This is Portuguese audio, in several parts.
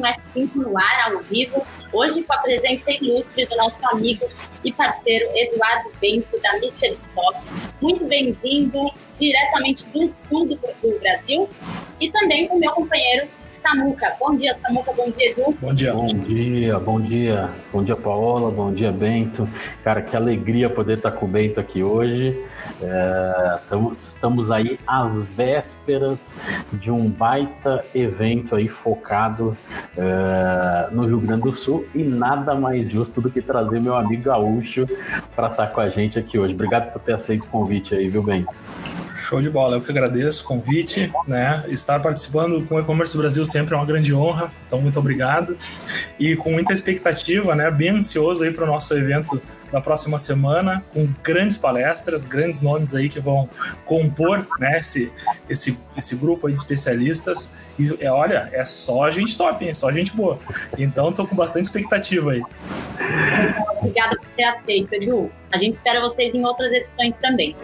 um F5 no ar, ao vivo, hoje com a presença ilustre do nosso amigo e parceiro Eduardo Bento, da Mr. Stock. Muito bem-vindo, diretamente do sul do, Brasil, e também com o meu companheiro Samuca. Bom dia, Samuca. Bom dia, Edu. Bom dia. Bom dia, bom dia. Bom dia, Paola. Bom dia, Bento. Cara, que alegria poder estar com o Bento aqui hoje. É, estamos aí às vésperas de um baita evento aí focado é, no Rio Grande do Sul e nada mais justo do que trazer meu amigo Gaúcho para estar com a gente aqui hoje. Obrigado por ter aceito o convite aí, viu, Bento? Show de bola, eu que agradeço o convite, né? Estar participando com o E-Commerce Brasil sempre é uma grande honra, então muito obrigado. E com muita expectativa, né? Bem ansioso aí para o nosso evento da próxima semana, com grandes palestras, grandes nomes aí que vão compor né, esse, esse, esse grupo aí de especialistas. E é, olha, é só gente top, hein? Só gente boa. Então estou com bastante expectativa aí. Obrigada por ter aceito, Edu. A gente espera vocês em outras edições também.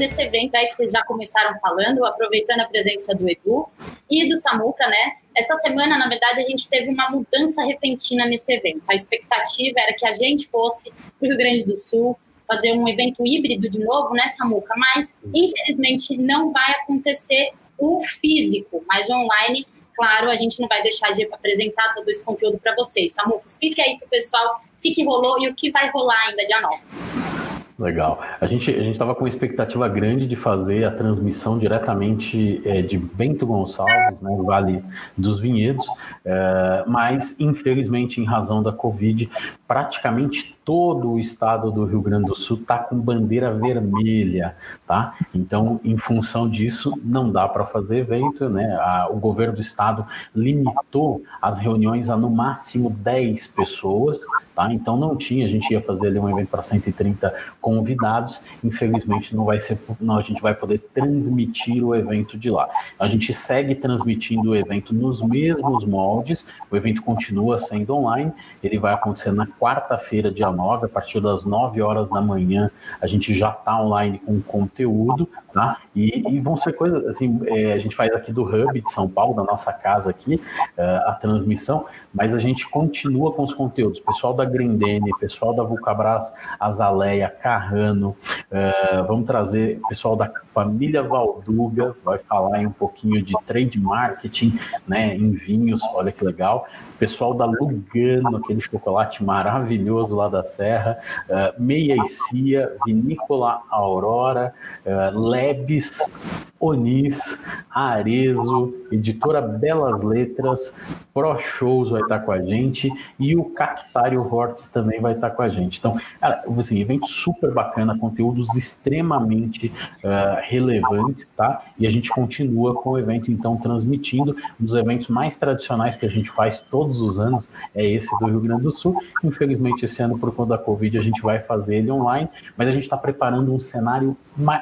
Desse evento aí que vocês já começaram falando, aproveitando a presença do Edu e do Samuca, né? Essa semana, na verdade, a gente teve uma mudança repentina nesse evento. A expectativa era que a gente fosse para o Rio Grande do Sul fazer um evento híbrido de novo, né, Samuca? Mas, infelizmente, não vai acontecer o físico, mas o online claro, a gente não vai deixar de apresentar todo esse conteúdo para vocês. Samuca, explique aí para o pessoal o que, que rolou e o que vai rolar ainda dia 9. Legal. A gente a estava com uma expectativa grande de fazer a transmissão diretamente é, de Bento Gonçalves, né, Vale dos Vinhedos, é, mas infelizmente em razão da Covid, praticamente todo o estado do Rio Grande do Sul está com bandeira vermelha, tá? Então, em função disso, não dá para fazer evento, né? A, o governo do estado limitou as reuniões a no máximo 10 pessoas, tá? Então não tinha, a gente ia fazer ali um evento para 130 convidados, infelizmente não vai ser, não, a gente vai poder transmitir o evento de lá. A gente segue transmitindo o evento nos mesmos moldes, o evento continua sendo online, ele vai acontecer na quarta-feira, dia 9, a partir das 9 horas da manhã, a gente já está online com conteúdo, tá? E, e, vão ser coisas assim, é, a gente faz aqui do Hub de São Paulo, da nossa casa aqui, é, a transmissão, mas a gente continua com os conteúdos. Pessoal da Grindene, pessoal da Vulcabras, Azaleia, Carrano, é, vamos trazer pessoal da família Valduga, vai falar um pouquinho de trade marketing, né, em vinhos, olha que legal. Pessoal da Lugano, aquele chocolate maravilhoso lá da Serra, uh, Meia e Cia, Vinícola Aurora, uh, Lebes, Onis, Arezo, editora Belas Letras, Pro Shows vai estar com a gente e o Cactário Hortz também vai estar com a gente. Então, cara, assim, evento super bacana, conteúdos extremamente uh, relevantes, tá? E a gente continua com o evento, então, transmitindo um dos eventos mais tradicionais que a gente faz todos os anos, é esse do Rio Grande do Sul. Infelizmente, esse ano, por conta da Covid, a gente vai fazer ele online, mas a gente está preparando um cenário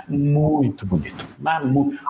muito bonito.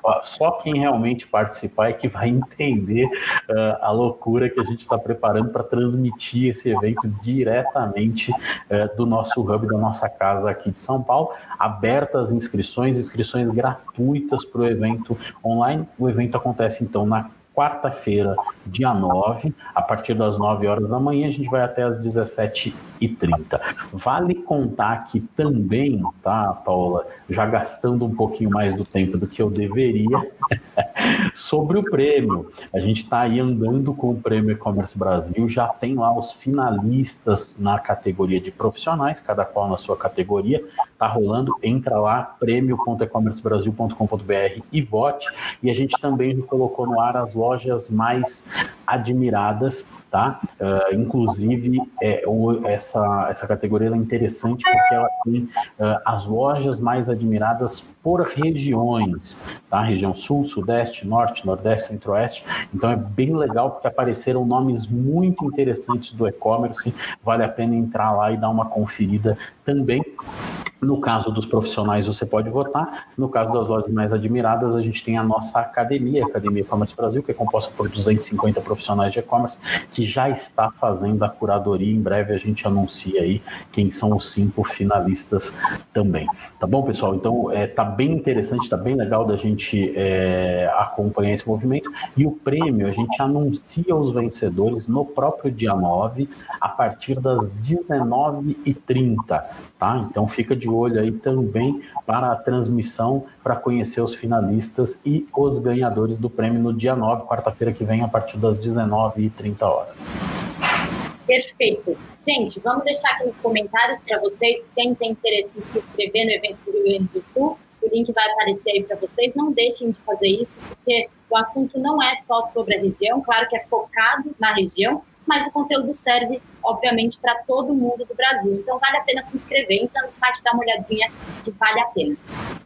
Ó, só quem realmente participar é que vai entender uh, a loucura que a gente está preparando para transmitir esse evento diretamente uh, do nosso hub, da nossa casa aqui de São Paulo. Abertas inscrições, inscrições gratuitas para o evento online. O evento acontece então na quarta-feira, dia 9, a partir das 9 horas da manhã, a gente vai até as 17h30. Vale contar aqui também, tá, Paula, já gastando um pouquinho mais do tempo do que eu deveria, sobre o prêmio. A gente está aí andando com o Prêmio E-Commerce Brasil, já tem lá os finalistas na categoria de profissionais, cada qual na sua categoria, tá rolando, entra lá, prêmio.ecommercebrasil.com.br e vote. E a gente também colocou no ar as lojas mais admiradas, tá? Uh, inclusive, é, essa, essa categoria é interessante porque ela tem uh, as lojas mais admiradas por regiões, tá? Região Sul, Sudeste, Norte, Nordeste, Centro-Oeste. Então é bem legal porque apareceram nomes muito interessantes do e-commerce. Vale a pena entrar lá e dar uma conferida também. No caso dos profissionais, você pode votar. No caso das lojas mais admiradas, a gente tem a nossa academia, a Academia E-Commerce Brasil, que é composta por 250 profissionais de e-commerce, que já está fazendo a curadoria. Em breve a gente anuncia aí quem são os cinco finalistas também. Tá bom, pessoal? Então, é, tá bem interessante, tá bem legal da gente é, acompanhar esse movimento. E o prêmio, a gente anuncia os vencedores no próprio dia 9, a partir das 19h30, tá? Então, fica de olho aí também para a transmissão, para conhecer os finalistas e os ganhadores do prêmio no dia 9, quarta-feira que vem, a partir das 19h30 horas. Perfeito. Gente, vamos deixar aqui nos comentários para vocês, quem tem interesse em se inscrever no evento do Rio Grande do Sul, o link vai aparecer aí para vocês. Não deixem de fazer isso, porque o assunto não é só sobre a região, claro que é focado na região, mas o conteúdo serve, obviamente, para todo mundo do Brasil. Então, vale a pena se inscrever. Entra no site, dá uma olhadinha, que vale a pena.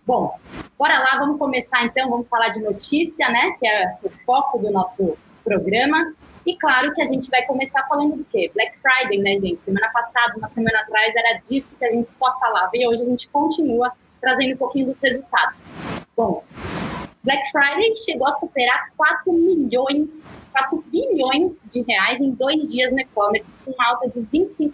Bom, bora lá, vamos começar então, vamos falar de notícia, né, que é o foco do nosso programa. E claro que a gente vai começar falando do quê? Black Friday, né, gente? Semana passada, uma semana atrás, era disso que a gente só falava. E hoje a gente continua trazendo um pouquinho dos resultados. Bom, Black Friday chegou a superar 4 milhões, 4 bilhões de reais em dois dias no e-commerce, com alta de 25%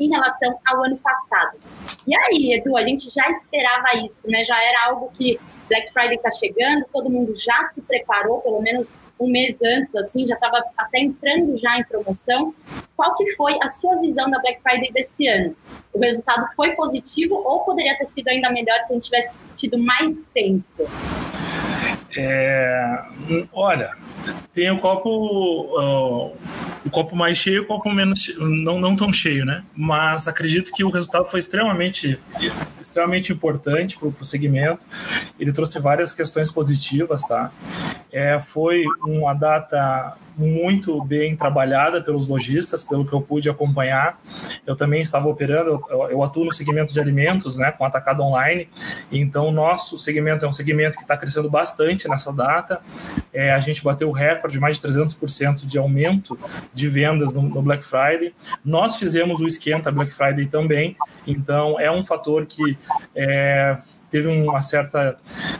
em relação ao ano passado. E aí, Edu, a gente já esperava isso, né? Já era algo que Black Friday está chegando, todo mundo já se preparou, pelo menos um mês antes, assim, já estava até entrando já em promoção. Qual que foi a sua visão da Black Friday desse ano? O resultado foi positivo ou poderia ter sido ainda melhor se a gente tivesse tido mais tempo? É, olha, tem o copo, uh, o copo mais cheio o copo menos não, não tão cheio, né? Mas acredito que o resultado foi extremamente, extremamente importante para o segmento. Ele trouxe várias questões positivas, tá? É, foi uma data muito bem trabalhada pelos lojistas, pelo que eu pude acompanhar. Eu também estava operando, eu, atuo no segmento de alimentos, né, com atacado online. Então, nosso segmento é um segmento que está crescendo bastante nessa data. É, a gente bateu o recorde de mais de 300% de aumento de vendas no, no Black Friday. Nós fizemos o esquenta Black Friday também, então é um fator que é, teve uma certa,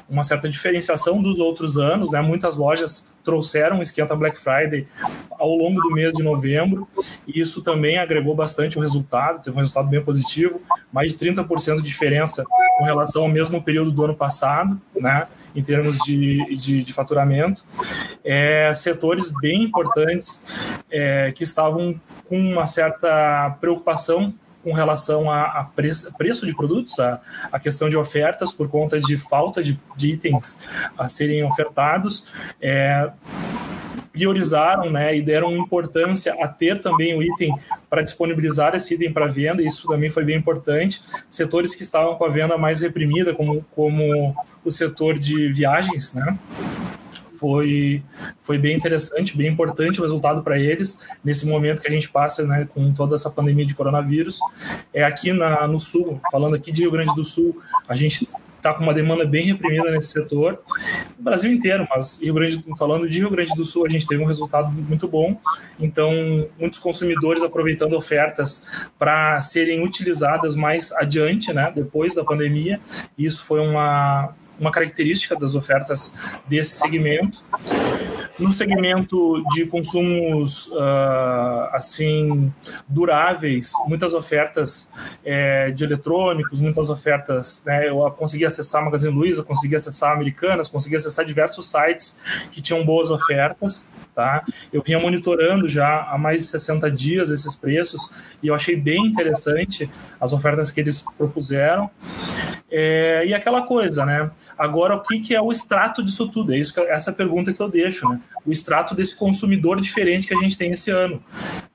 uma certa diferenciação dos outros anos, né? Muitas lojas trouxeram o esquenta Black Friday ao longo do mês de novembro, e isso também agregou bastante o resultado, teve um resultado bem positivo, mais de 30% de diferença com relação ao mesmo período do ano passado, né? Em termos de, de, de faturamento. É, setores bem importantes é, que estavam com uma certa preocupação com relação a, a preço, preço, de produtos, a, a, questão de ofertas por conta de falta de, de itens a serem ofertados. É, priorizaram né, e deram importância a ter também o item para disponibilizar esse item para venda, isso também foi bem importante. Setores que estavam com a venda mais reprimida, como, como o setor de viagens, né? Foi, foi bem interessante, bem importante o resultado para eles nesse momento que a gente passa né, com toda essa pandemia de coronavírus. É aqui na, no Sul, falando aqui de Rio Grande do Sul, a gente está com uma demanda bem reprimida nesse setor, no Brasil inteiro, mas Rio Grande, falando de Rio Grande do Sul, a gente teve um resultado muito bom. Então, muitos consumidores aproveitando ofertas para serem utilizadas mais adiante, né, depois da pandemia. Isso foi uma, uma característica das ofertas desse segmento. No segmento de consumos uh, assim duráveis, muitas ofertas é, de eletrônicos, muitas ofertas. Né, eu consegui acessar Magazine Luiza, consegui acessar Americanas, consegui acessar diversos sites que tinham boas ofertas. Tá? Eu vinha monitorando já há mais de 60 dias esses preços e eu achei bem interessante as ofertas que eles propuseram. É, e aquela coisa, né? Agora, o que, que é o extrato disso tudo? É isso que, essa pergunta que eu deixo, né? O extrato desse consumidor diferente que a gente tem esse ano.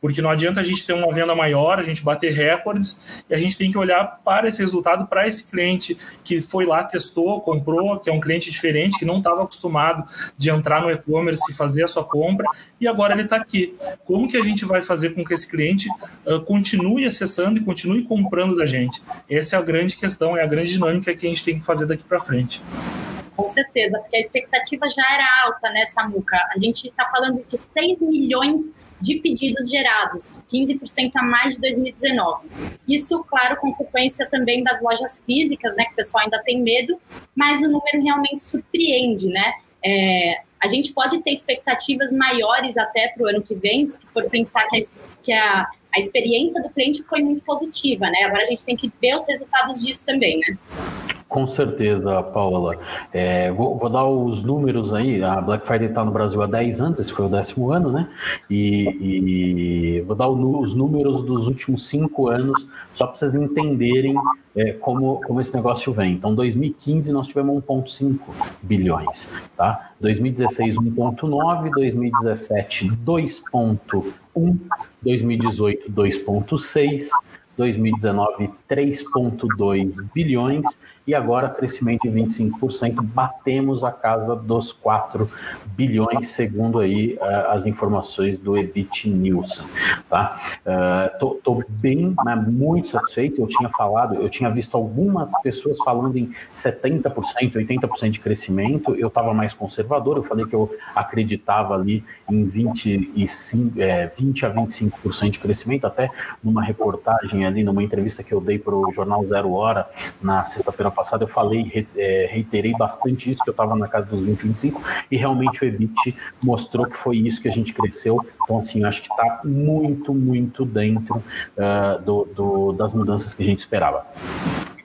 Porque não adianta a gente ter uma venda maior, a gente bater recordes, e a gente tem que olhar para esse resultado, para esse cliente que foi lá, testou, comprou, que é um cliente diferente, que não estava acostumado de entrar no e-commerce e fazer a sua compra, e agora ele está aqui. Como que a gente vai fazer com que esse cliente uh, continue acessando e continue comprando da gente? Essa é a grande questão, é a grande dinâmica que a gente tem que fazer daqui para frente. Com certeza, porque a expectativa já era alta, né, Samuca? A gente está falando de 6 milhões de pedidos gerados, 15% a mais de 2019. Isso, claro, consequência também das lojas físicas, né, que o pessoal ainda tem medo, mas o número realmente surpreende, né? É, a gente pode ter expectativas maiores até para o ano que vem, se for pensar que, a, que a, a experiência do cliente foi muito positiva, né? Agora a gente tem que ver os resultados disso também, né? Com certeza, Paula. É, vou, vou, dar os números aí. A Black Friday está no Brasil há 10 anos, esse foi o décimo ano, né? E, e vou dar o, os números dos últimos cinco anos, só para vocês entenderem é, como, como esse negócio vem. Então, 2015 nós tivemos 1,5 bilhões, tá? 2016, 1,9, 2017, 2,1, 2018, 2,6. 2019, 3,2 bilhões e agora crescimento de 25%, batemos a casa dos 4 bilhões, segundo aí uh, as informações do EBIT Nielsen, tá? Uh, tô, tô, bem, né, muito satisfeito, eu tinha falado, eu tinha visto algumas pessoas falando em 70%, 80% de crescimento, eu estava mais conservador, eu falei que eu acreditava ali em 25, é, 20 a 25% de crescimento, até numa reportagem ali, numa entrevista que eu dei para o Jornal Zero Hora, na sexta-feira passada eu falei, é, reiterei bastante isso, que eu estava na casa dos 20, 25, e realmente o EBIT mostrou que foi isso que a gente cresceu. Então, assim, acho que está muito, muito dentro uh, do, do, das mudanças que a gente esperava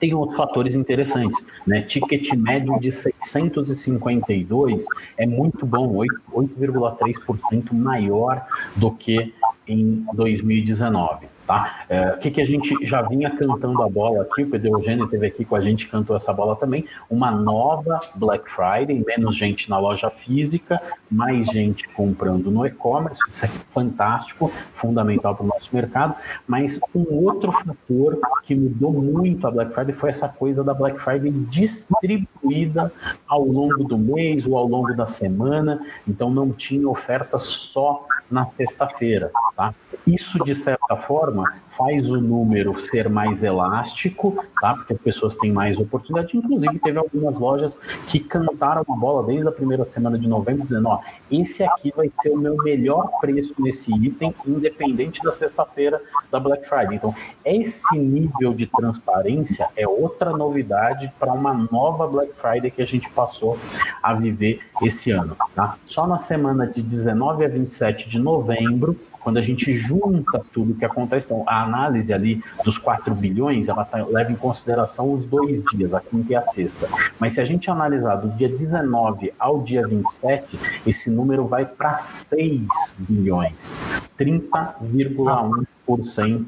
tem outros fatores interessantes, né? Ticket médio de 652 é muito bom, 8,3% maior do que em 2019. Tá? É, o que, que a gente já vinha cantando a bola aqui, o Pedro Eugênio esteve aqui com a gente, cantou essa bola também, uma nova Black Friday, menos gente na loja física, mais gente comprando no e-commerce, isso é fantástico, fundamental para o nosso mercado, mas um outro fator que mudou muito a Black Friday foi essa coisa da Black Friday distribuída ao longo do mês ou ao longo da semana, então não tinha oferta só na sexta-feira, tá? Isso, de certa forma, faz o número ser mais elástico, tá? Porque as pessoas têm mais oportunidade. Inclusive, teve algumas lojas que cantaram a bola desde a primeira semana de novembro, dizendo: ó, esse aqui vai ser o meu melhor preço nesse item, independente da sexta-feira da Black Friday. Então, esse nível de transparência é outra novidade para uma nova Black Friday que a gente passou a viver esse ano, tá? Só na semana de 19 a 27 de novembro, quando a gente junta tudo o que acontece, então a análise ali dos 4 bilhões, ela tá, leva em consideração os dois dias, a quinta e a sexta. Mas se a gente analisar do dia 19 ao dia 27, esse número vai para 6 bilhões, 30,1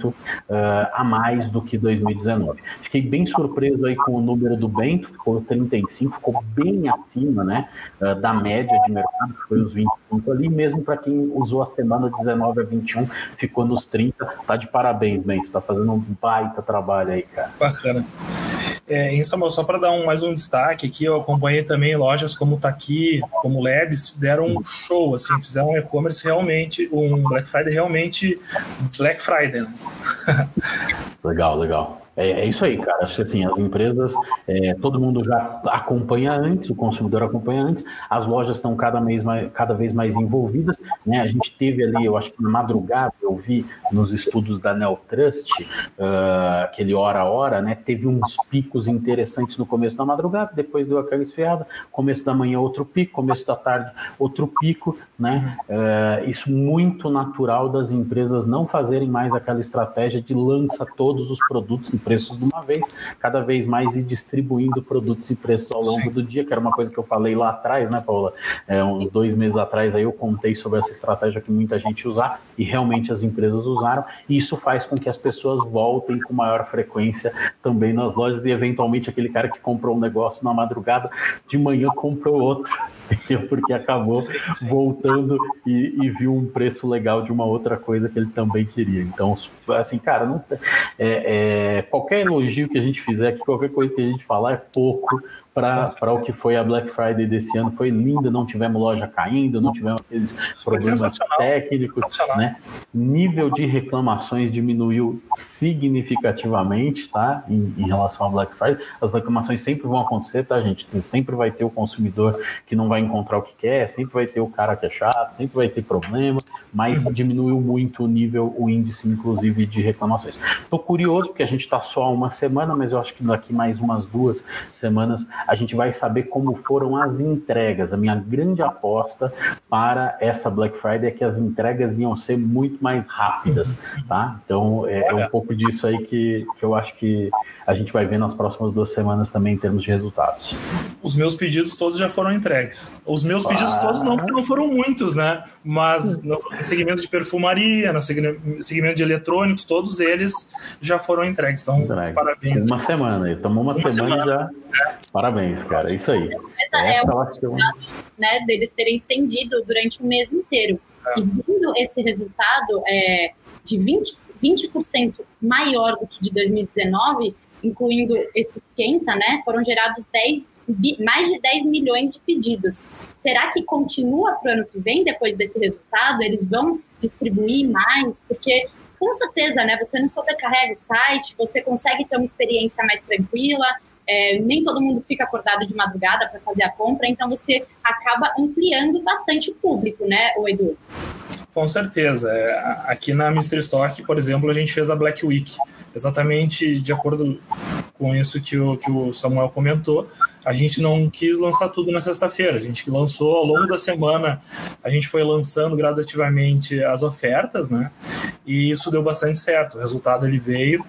uh, a mais do que 2019. Fiquei bem surpreso aí com o número do Bento, ficou 35, ficou bem acima né, uh, da média de mercado, que foi os 25 ali, mesmo para quem usou a semana 19 a 21, ficou nos 30. Tá de parabéns, Bento, tá fazendo um baita trabalho aí, cara. Bacana. É, em Samuel, só para dar um, mais um destaque aqui, eu acompanhei também lojas como Taki, como Labs, deram um show, assim, fizeram um e-commerce realmente, um Black Friday realmente Black Friday. Né? legal, legal. É, é, isso aí, cara. Acho que assim, as empresas, é, todo mundo já acompanha antes, o consumidor acompanha antes, as lojas estão cada vez mais, cada vez mais envolvidas. Né? A gente teve ali, eu acho que na madrugada, eu vi nos estudos da Neotrust, uh, aquele hora a hora, né? Teve uns picos interessantes no começo da madrugada, depois deu aquela esfriada, começo da manhã outro pico, começo da tarde outro pico, né? Uh, isso muito natural das empresas não fazerem mais aquela estratégia de lança todos os produtos preços de uma vez, cada vez mais ir distribuindo produtos e preços ao longo Sim. do dia, que era uma coisa que eu falei lá atrás, né, Paula? É, uns dois meses atrás aí eu contei sobre essa estratégia que muita gente usar e realmente as empresas usaram, e isso faz com que as pessoas voltem com maior frequência também nas lojas e eventualmente aquele cara que comprou um negócio na madrugada, de manhã comprou outro porque acabou voltando e, e, viu um preço legal de uma outra coisa que ele também queria. Então, assim, cara, não, é, é, qualquer elogio que a gente fizer aqui, qualquer coisa que a gente falar é pouco para o que foi a Black Friday desse ano. Foi linda, não tivemos loja caindo, não tivemos aqueles problemas técnicos, né? Nível de reclamações diminuiu significativamente, tá? Em, em, relação à Black Friday. As reclamações sempre vão acontecer, tá, gente? Sempre vai ter o consumidor que não vai encontrar o que quer, sempre vai ter o cara que é chato, sempre vai ter problema, mas uhum. diminuiu muito o nível, o índice, inclusive, de reclamações. Estou curioso, porque a gente está só uma semana, mas eu acho que daqui mais umas duas semanas a gente vai saber como foram as entregas. A minha grande aposta para essa Black Friday é que as entregas iam ser muito mais rápidas, tá? Então é, é um pouco disso aí que, que eu acho que a gente vai ver nas próximas duas semanas também em termos de resultados. Os meus pedidos todos já foram entregues. Os meus pedidos ah. todos não, porque não foram muitos, né? Mas no segmento de perfumaria, no segmento de eletrônicos, todos eles já foram entregues. Então, entregues. parabéns. Uma semana, tomou uma, uma semana, semana, já. É. Parabéns, cara. É isso aí. Essa, Essa é o resultado, né, deles terem estendido durante o mês inteiro. É. E vindo esse resultado é, de 20%, 20 maior do que de 2019, incluindo esse esquenta, né, foram gerados 10, mais de 10 milhões de pedidos. Será que continua para o ano que vem, depois desse resultado? Eles vão distribuir mais? Porque, com certeza, né, você não sobrecarrega o site, você consegue ter uma experiência mais tranquila, é, nem todo mundo fica acordado de madrugada para fazer a compra, então você acaba ampliando bastante o público, né, o Edu? Com certeza. É, aqui na Mystery Stock, por exemplo, a gente fez a Black Week, exatamente de acordo com isso que o, que o Samuel comentou a gente não quis lançar tudo na sexta-feira. A gente lançou ao longo da semana, a gente foi lançando gradativamente as ofertas, né? E isso deu bastante certo. O resultado ele veio.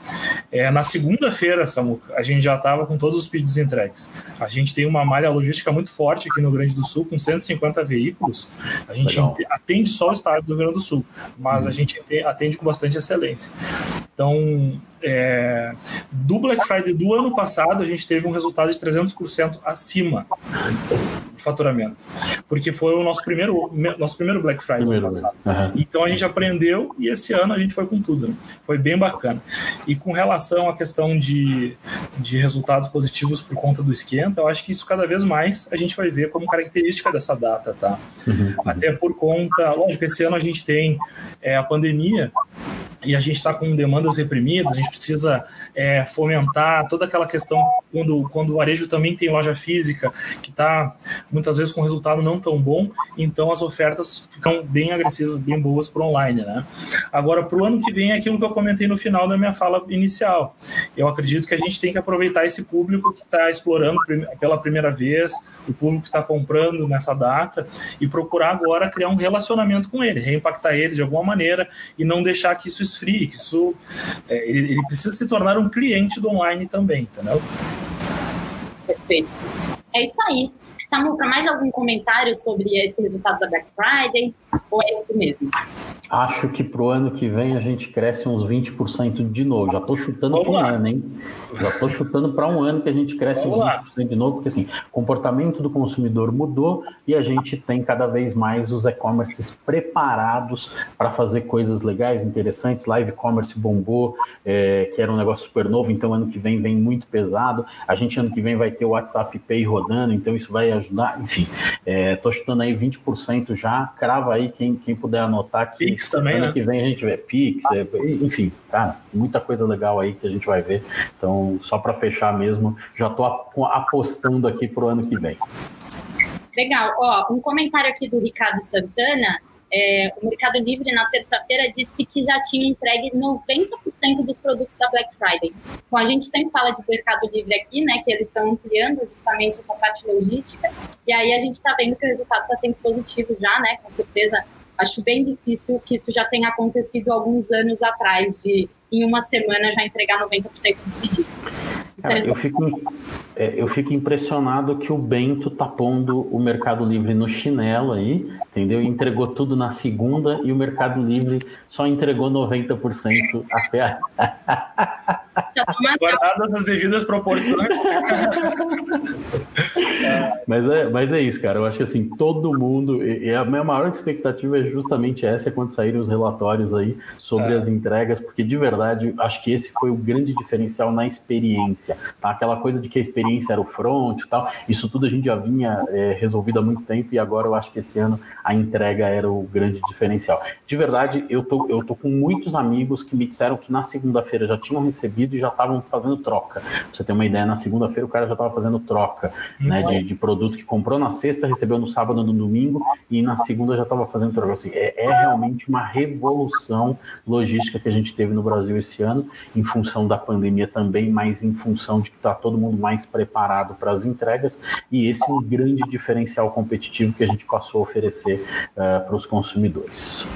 É, na segunda-feira, Samuca, a gente já estava com todos os pedidos entregues. A gente tem uma malha logística muito forte aqui no Rio Grande do Sul, com 150 veículos. A gente Legal. atende só o estado do Rio Grande do Sul, mas a uhum. gente atende com bastante excelência. Então, é, do Black Friday do ano passado, a gente teve um resultado de 300% acima faturamento, porque foi o nosso primeiro, nosso primeiro Black Friday primeiro, ano passado. Uhum. Então a gente aprendeu e esse ano a gente foi com tudo. Né? Foi bem bacana. E com relação à questão de, de resultados positivos por conta do esquenta, eu acho que isso cada vez mais a gente vai ver como característica dessa data, tá? Uhum. Até por conta, lógico, esse ano a gente tem é, a pandemia e a gente está com demandas reprimidas, a gente precisa é, fomentar toda aquela questão quando, quando o varejo também tem loja física, que está muitas vezes com resultado não tão bom, então as ofertas ficam bem agressivas, bem boas para online. Né? Agora, para o ano que vem, é aquilo que eu comentei no final da minha fala inicial. Eu acredito que a gente tem que aproveitar esse público que está explorando pela primeira vez, o público que está comprando nessa data, e procurar agora criar um relacionamento com ele, reimpactar ele de alguma maneira e não deixar que isso esfrie, que isso é, ele, ele, precisa se tornar um cliente do online também, entendeu? Perfeito. É isso aí. Samuca, mais algum comentário sobre esse resultado da Black Friday? Ou é isso mesmo? Acho que pro ano que vem a gente cresce uns 20% de novo. Já estou chutando para um ano, hein? Já estou chutando para um ano que a gente cresce Vamos uns 20% lá. de novo, porque assim, o comportamento do consumidor mudou e a gente tem cada vez mais os e-commerces preparados para fazer coisas legais, interessantes. Live e-commerce bombou, é, que era um negócio super novo, então ano que vem vem muito pesado. A gente ano que vem vai ter o WhatsApp Pay rodando, então isso vai ajudar. Enfim, estou é, chutando aí 20% já. Crava aí quem, quem puder anotar que Pix também, ano né? que vem a gente vê Pix, é, enfim, cara, muita coisa legal aí que a gente vai ver. Então, só para fechar mesmo, já estou apostando aqui para o ano que vem. Legal. Ó, um comentário aqui do Ricardo Santana. É, o Mercado Livre, na terça-feira, disse que já tinha entregue 90% dos produtos da Black Friday. Então, a gente sempre fala de Mercado Livre aqui, né, que eles estão ampliando justamente essa parte logística, e aí a gente está vendo que o resultado está sendo positivo já, né, com certeza acho bem difícil que isso já tenha acontecido alguns anos atrás, de em uma semana já entregar 90% dos pedidos. Cara, eu, fico, é, eu fico impressionado que o Bento tá pondo o Mercado Livre no chinelo aí, entendeu? Entregou tudo na segunda e o Mercado Livre só entregou 90% até a... Guardadas as devidas proporções. mas, é, mas é isso, cara. Eu acho que assim, todo mundo. E a minha maior expectativa é justamente essa, é quando saírem os relatórios aí sobre é. as entregas, porque de verdade, acho que esse foi o grande diferencial na experiência. Tá? Aquela coisa de que a experiência era o front e tal, isso tudo a gente já vinha é, resolvido há muito tempo e agora eu acho que esse ano a entrega era o grande diferencial. De verdade, eu tô, eu tô com muitos amigos que me disseram que na segunda-feira já tinham recebido e já estavam fazendo troca. Pra você ter uma ideia, na segunda-feira o cara já estava fazendo troca né, de, de, produto que comprou na sexta, recebeu no sábado, no domingo e na segunda já estava fazendo troca. Assim, é, é realmente uma revolução logística que a gente teve no Brasil esse ano, em função da pandemia também, mas em função de que está todo mundo mais preparado para as entregas e esse é um grande diferencial competitivo que a gente passou a oferecer uh, para os consumidores.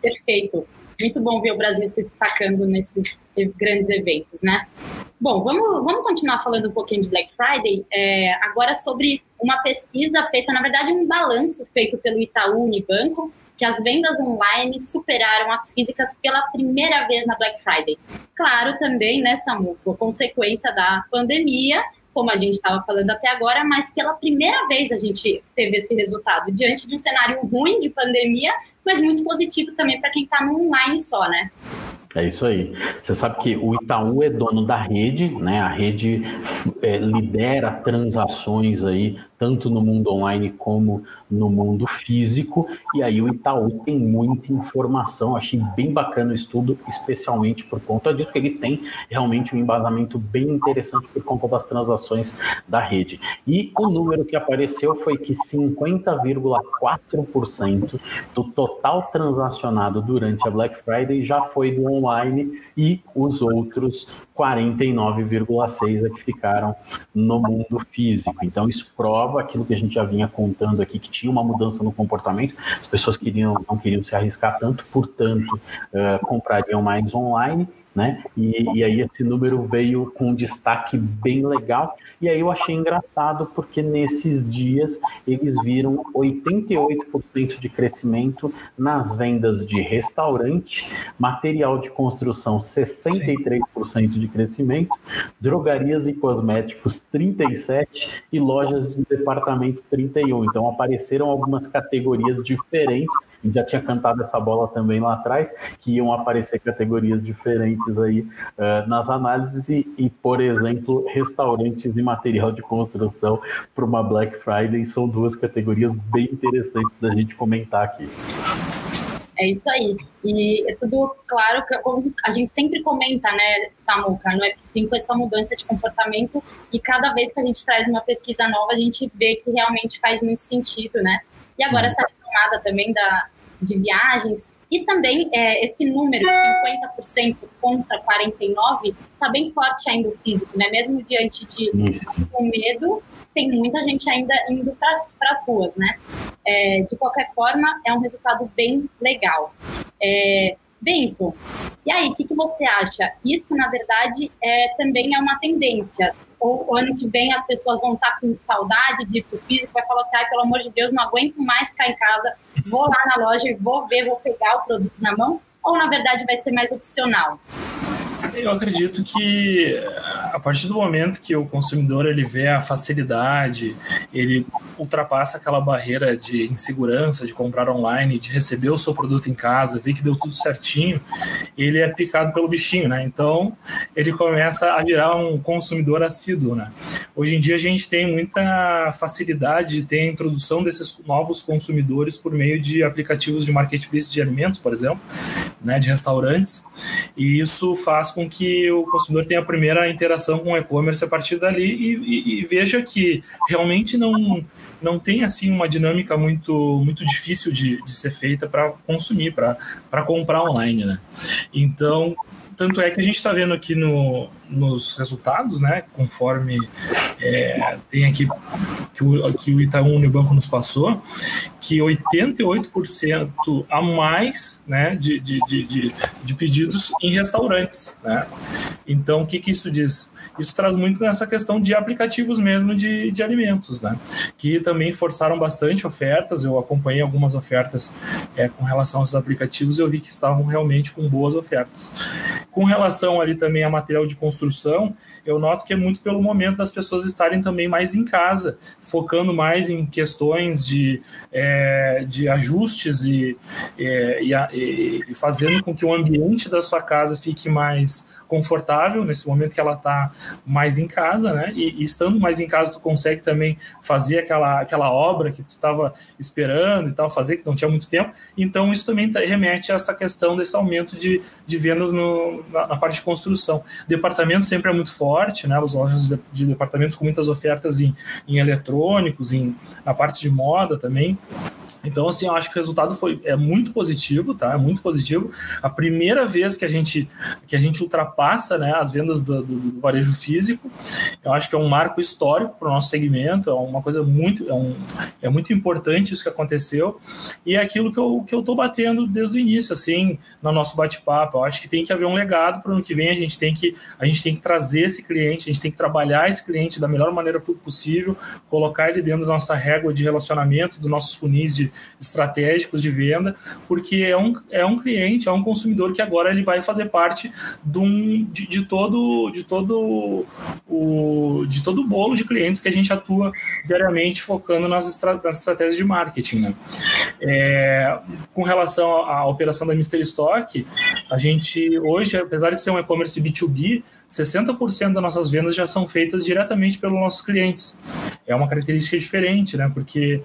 Perfeito. Muito bom ver o Brasil se destacando nesses grandes eventos, né? Bom, vamos, vamos continuar falando um pouquinho de Black Friday, é, agora sobre uma pesquisa feita, na verdade, um balanço feito pelo Itaú Unibanco, que as vendas online superaram as físicas pela primeira vez na Black Friday. Claro, também, né, Samuco, consequência da pandemia, como a gente estava falando até agora, mas pela primeira vez a gente teve esse resultado, diante de um cenário ruim de pandemia, mas muito positivo também para quem está no online só, né? É isso aí. Você sabe que o Itaú é dono da rede, né? A rede é, lidera transações aí tanto no mundo online como no mundo físico. E aí o Itaú tem muita informação. Achei bem bacana o estudo, especialmente por conta disso, que ele tem realmente um embasamento bem interessante por conta das transações da rede. E o número que apareceu foi que 50,4% do total transacionado durante a Black Friday já foi do online e os outros 49,6% é que ficaram no mundo físico. Então isso prova aquilo que a gente já vinha contando aqui, que tinha uma mudança no comportamento, as pessoas queriam, não queriam se arriscar tanto, portanto, uh, comprariam mais online né? E, e, aí esse número veio com um destaque bem legal. E aí eu achei engraçado porque nesses dias eles viram 88% de crescimento nas vendas de restaurante, material de construção 63% de crescimento, drogarias e cosméticos 37 e lojas de departamento 31. Então apareceram algumas categorias diferentes já tinha cantado essa bola também lá atrás, que iam aparecer categorias diferentes aí uh, nas análises e, e, por exemplo, restaurantes e material de construção para uma Black Friday são duas categorias bem interessantes da gente comentar aqui. É isso aí. E é tudo claro que a gente sempre comenta, né, Samuca, no F5 essa mudança de comportamento e cada vez que a gente traz uma pesquisa nova, a gente vê que realmente faz muito sentido, né? E agora essa retomada também da, de viagens. E também é, esse número, 50% contra 49%, está bem forte ainda o físico, né? Mesmo diante de um medo, tem muita gente ainda indo para as ruas, né? É, de qualquer forma, é um resultado bem legal. É, Bento, e aí, o que, que você acha? Isso, na verdade, é, também é uma tendência ou ano que vem as pessoas vão estar com saudade de ir pro físico, vai falar assim, ai, pelo amor de Deus, não aguento mais ficar em casa, vou lá na loja e vou ver, vou pegar o produto na mão, ou na verdade vai ser mais opcional? Eu acredito que a partir do momento que o consumidor ele vê a facilidade, ele ultrapassa aquela barreira de insegurança de comprar online, de receber o seu produto em casa, ver que deu tudo certinho, ele é picado pelo bichinho, né? Então ele começa a virar um consumidor assíduo, né? Hoje em dia a gente tem muita facilidade de ter a introdução desses novos consumidores por meio de aplicativos de marketplace de alimentos, por exemplo, né, de restaurantes, e isso faz com que o consumidor tenha a primeira interação com o e-commerce a partir dali e, e, e, veja que realmente não, não tem assim uma dinâmica muito, muito difícil de, de ser feita para consumir, para comprar online. Né? Então, tanto é que a gente está vendo aqui no, nos resultados, né, conforme é, tem aqui que o, que o Itaú Unibanco nos passou, que 88% a mais né, de, de, de, de, pedidos em restaurantes. Né? Então, o que, que isso diz? Isso traz muito nessa questão de aplicativos mesmo de, de alimentos, né? que também forçaram bastante ofertas. Eu acompanhei algumas ofertas é, com relação aos aplicativos e eu vi que estavam realmente com boas ofertas. Com relação ali também a material de construção, eu noto que é muito pelo momento das pessoas estarem também mais em casa, focando mais em questões de, é, de ajustes e, é, e, e fazendo com que o ambiente da sua casa fique mais confortável nesse momento que ela está mais em casa, né? E, e, estando mais em casa, tu consegue também fazer aquela, aquela obra que tu estava esperando e tal, fazer que não tinha muito tempo. Então, isso também tá, remete a essa questão desse aumento de, de vendas no, na, na, parte de construção. Departamento sempre é muito forte, né? As lojas de, de departamentos com muitas ofertas em, em eletrônicos, em, na parte de moda também. Então, assim, eu acho que o resultado foi é muito positivo, tá? É muito positivo. A primeira vez que a gente que a gente ultrapassa, né, as vendas do, do, do varejo físico, eu acho que é um marco histórico para o nosso segmento. É uma coisa muito é, um, é muito importante isso que aconteceu e é aquilo que eu que eu batendo desde o início, assim, no nosso bate-papo. Eu acho que tem que haver um legado para o ano que vem. A gente tem que a gente tem que trazer esse cliente, a gente tem que trabalhar esse cliente da melhor maneira possível, colocar ele dentro da nossa régua de relacionamento, dos nossos funis de estratégicos de venda, porque é um, é um cliente, é um consumidor que agora ele vai fazer parte de, um, de, de todo de todo o de todo o bolo de clientes que a gente atua diariamente focando nas, estra, nas estratégias de marketing. Né? É, com relação à, operação da Mystery Stock, a gente hoje, apesar de ser um e-commerce B2B, 60% das nossas vendas já são feitas diretamente pelos nossos clientes. É uma característica diferente, né? Porque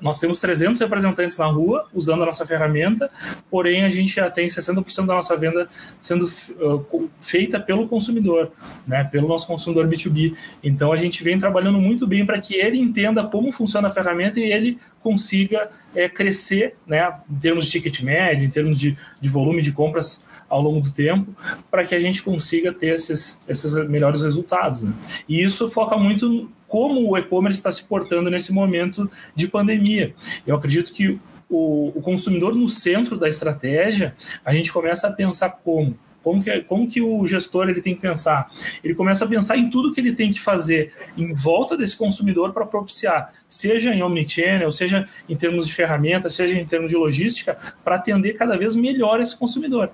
nós temos 300 representantes na rua usando a nossa ferramenta, porém a gente já tem 60% da nossa venda sendo uh, feita pelo consumidor, né? Pelo nosso consumidor B2B. Então a gente vem trabalhando muito bem para que ele entenda como funciona a ferramenta e ele consiga é, crescer, né? Em termos de ticket médio, em termos de, de volume de compras ao longo do tempo para que a gente consiga ter esses, esses melhores resultados. Né? E isso foca muito como o e-commerce está se portando nesse momento de pandemia. Eu acredito que o, o consumidor no centro da estratégia, a gente começa a pensar como como que, como que o gestor ele tem que pensar? Ele começa a pensar em tudo que ele tem que fazer em volta desse consumidor para propiciar, seja em omnichannel, seja em termos de ferramentas, seja em termos de logística, para atender cada vez melhor esse consumidor.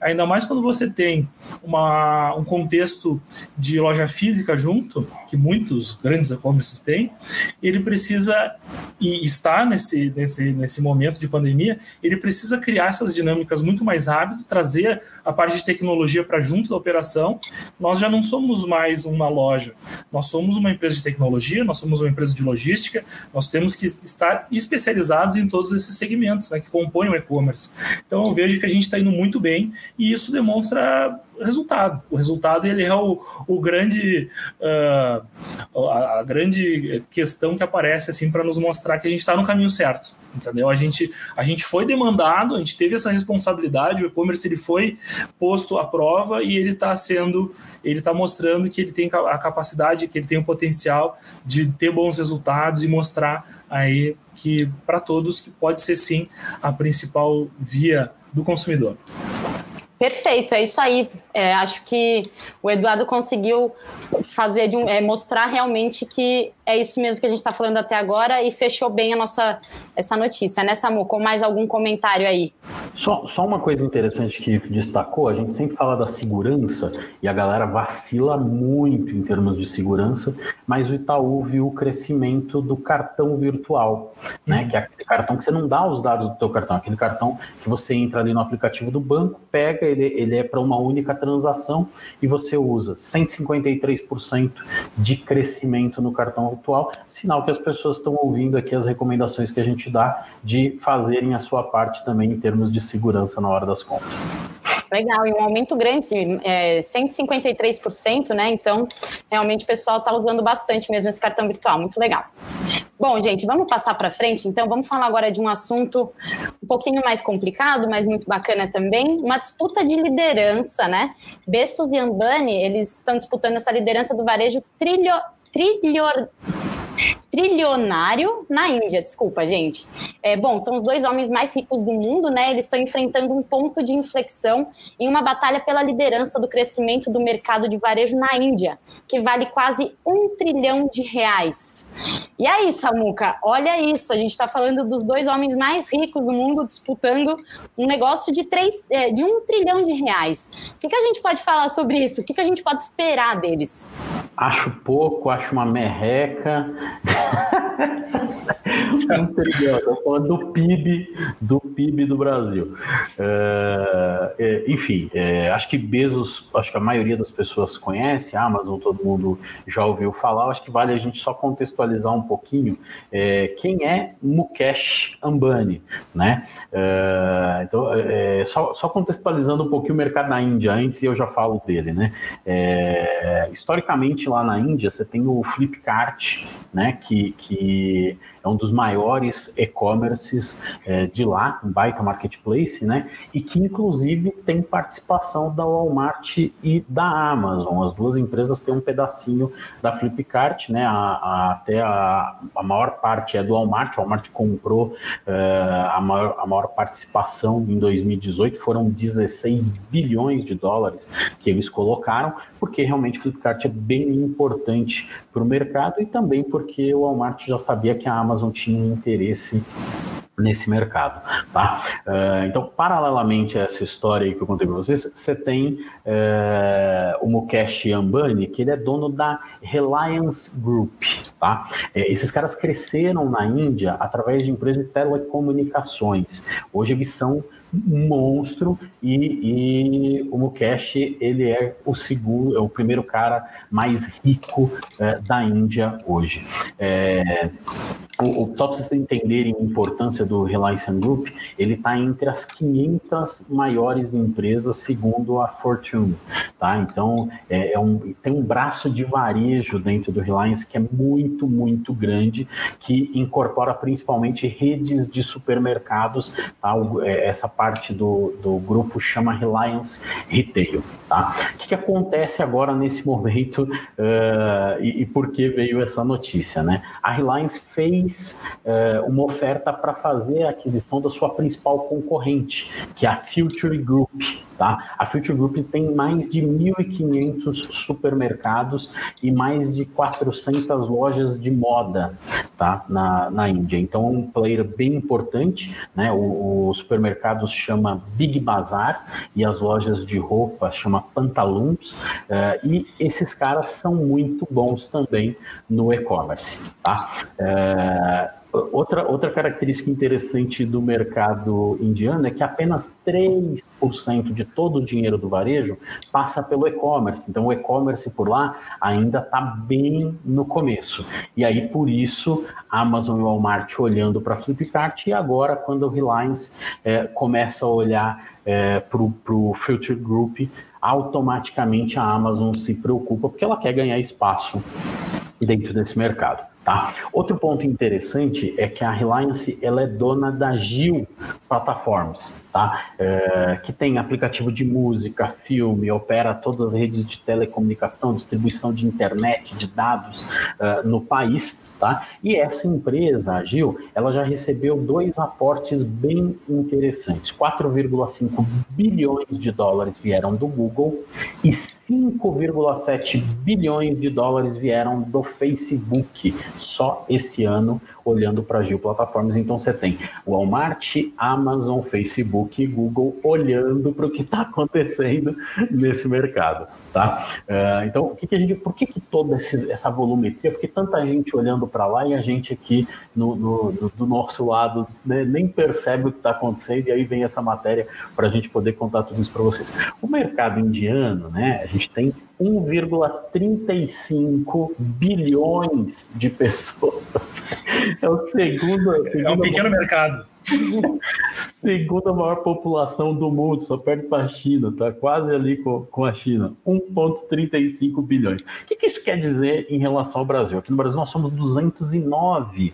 Ainda mais quando você tem uma, um contexto de loja física junto, que muitos grandes e-commerces têm, ele precisa, e está nesse, nesse, nesse momento de pandemia, ele precisa criar essas dinâmicas muito mais rápido, trazer a parte de tecnologia para junto da operação, nós já não somos mais uma loja. Nós somos uma empresa de tecnologia, nós somos uma empresa de logística, nós temos que estar especializados em todos esses segmentos né, que compõem o e-commerce. Então eu vejo que a gente está indo muito bem e isso demonstra resultado. O resultado ele é o, o grande uh, a, a, grande questão que aparece assim para nos mostrar que a gente está no caminho certo, entendeu? A gente a gente foi demandado, a gente teve essa responsabilidade, o e-commerce ele foi posto à prova e ele está sendo ele está mostrando que ele tem a capacidade, que ele tem o potencial de ter bons resultados e mostrar aí que para todos que pode ser sim a principal via do consumidor. Perfeito, é isso aí. É, acho que o Eduardo conseguiu fazer de um, é, mostrar realmente que é isso mesmo que a gente está falando até agora e fechou bem a nossa essa notícia, né, Samu? Com mais algum comentário aí? Só, só uma coisa interessante que destacou, a gente sempre fala da segurança e a galera vacila muito em termos de segurança, mas o Itaú viu o crescimento do cartão virtual, né? Uhum. Que é aquele cartão que você não dá os dados do teu cartão, aquele cartão que você entra ali no aplicativo do banco, pega, ele, ele é para uma única transação e você usa 153% de crescimento no cartão virtual, sinal que as pessoas estão ouvindo aqui as recomendações que a gente dá de fazerem a sua parte também em termos de segurança na hora das compras. Legal, e um aumento grande, é, 153%, né? Então, realmente o pessoal está usando bastante mesmo esse cartão virtual, muito legal. Bom, gente, vamos passar para frente, então vamos falar agora de um assunto um pouquinho mais complicado, mas muito bacana também, uma disputa de liderança, né? Bessos e Ambani, eles estão disputando essa liderança do varejo trilho, trilhor, trilionário na Índia, desculpa, gente. É, bom, são os dois homens mais ricos do mundo, né? Eles estão enfrentando um ponto de inflexão em uma batalha pela liderança do crescimento do mercado de varejo na Índia, que vale quase um trilhão de reais. E aí, Samuca, olha isso, a gente está falando dos dois homens mais ricos do mundo disputando um negócio de, três, é, de um trilhão de reais. O que, que a gente pode falar sobre isso? O que, que a gente pode esperar deles? Acho pouco, acho uma merreca. um trilhão, do PIB, do PIB do Brasil. É, é, enfim, é, acho que Bezos, acho que a maioria das pessoas conhece, Amazon, todo mundo já ouviu falar. Acho que vale a gente só contextualizar um pouquinho é, quem é Mukesh Ambani, né? É, então, é, só, só, contextualizando um pouquinho o mercado na Índia antes, e eu já falo dele, né? historicamente lá na Índia você tem o Flipkart, né? Que, que é um dos maiores e-commerces é, de lá, um baita marketplace, né? E que inclusive tem participação da Walmart e da Amazon. As duas empresas têm um pedacinho da Flipkart, né? A, a, até a, a, maior parte é do Walmart. O Walmart comprou é, a, maior, a maior participação em 2018, foram 16 bilhões de dólares que eles colocaram, porque realmente Flipkart é bem importante para o mercado e também porque o Walmart já sabia que a Amazon Amazon tinha um interesse nesse mercado, tá? Uh, então, paralelamente a essa história aí que eu contei para vocês, você tem uh, o Mukesh Ambani, que ele é dono da Reliance Group, tá? É, esses caras cresceram na Índia através de empresas de telecomunicações. Hoje eles são um monstro e, e, o Mukesh ele é o segundo, é o primeiro cara mais rico é, da Índia hoje. É, o, só para vocês entenderem a importância do Reliance Group, ele está entre as 500 maiores empresas segundo a Fortune, tá? Então é, é um, tem um braço de varejo dentro do Reliance que é muito muito grande, que incorpora principalmente redes de supermercados, tá? É, essa parte do, do grupo chama Reliance Retail. Tá? O que, que acontece agora nesse momento uh, e, e, por que veio essa notícia? Né? A Reliance fez uh, uma oferta para fazer a aquisição da sua principal concorrente, que é a Future Group. Tá? A Future Group tem mais de 1.500 supermercados e mais de 400 lojas de moda tá? na, na Índia. Então, é um player bem importante. Né? O, o supermercado chama Big Bazar e as lojas de roupa chama Pantaloons. Uh, e esses caras são muito bons também no e-commerce. Tá? Uh, Outra, outra característica interessante do mercado indiano é que apenas 3% de todo o dinheiro do varejo passa pelo e-commerce. Então, o e-commerce por lá ainda está bem no começo. E aí, por isso, Amazon e Walmart olhando para Flipkart e agora, quando o Reliance é, começa a olhar é, para o Future Group, automaticamente a Amazon se preocupa porque ela quer ganhar espaço dentro desse mercado. Tá? Outro ponto interessante é que a Reliance ela é dona da Gil Platforms, tá? É, que tem aplicativo de música, filme, opera todas as redes de telecomunicação, distribuição de internet, de dados uh, no país Tá? E essa empresa, a Gil, ela já recebeu dois aportes bem interessantes. 4,5 bilhões de dólares vieram do Google e 5,7 bilhões de dólares vieram do Facebook só esse ano, olhando para a Gil Plataformas. Então você tem Walmart, Amazon, Facebook e Google olhando para o que está acontecendo nesse mercado. Tá? Uh, então, o que, que, a gente, por que, que toda esse, essa volumetria? Porque tanta gente olhando para lá e a gente aqui no, no, no do nosso lado né, nem percebe o que está acontecendo, e aí vem essa matéria para a gente poder contar tudo isso para vocês. O mercado indiano, né, a gente tem 1,35 bilhões de pessoas. É o segundo. É um pequeno mercado Segunda maior população do mundo, só perde para a China, tá quase ali com, com a China. 1,35 bilhões. O que, que, isso quer dizer em relação ao Brasil? Aqui no Brasil nós somos 209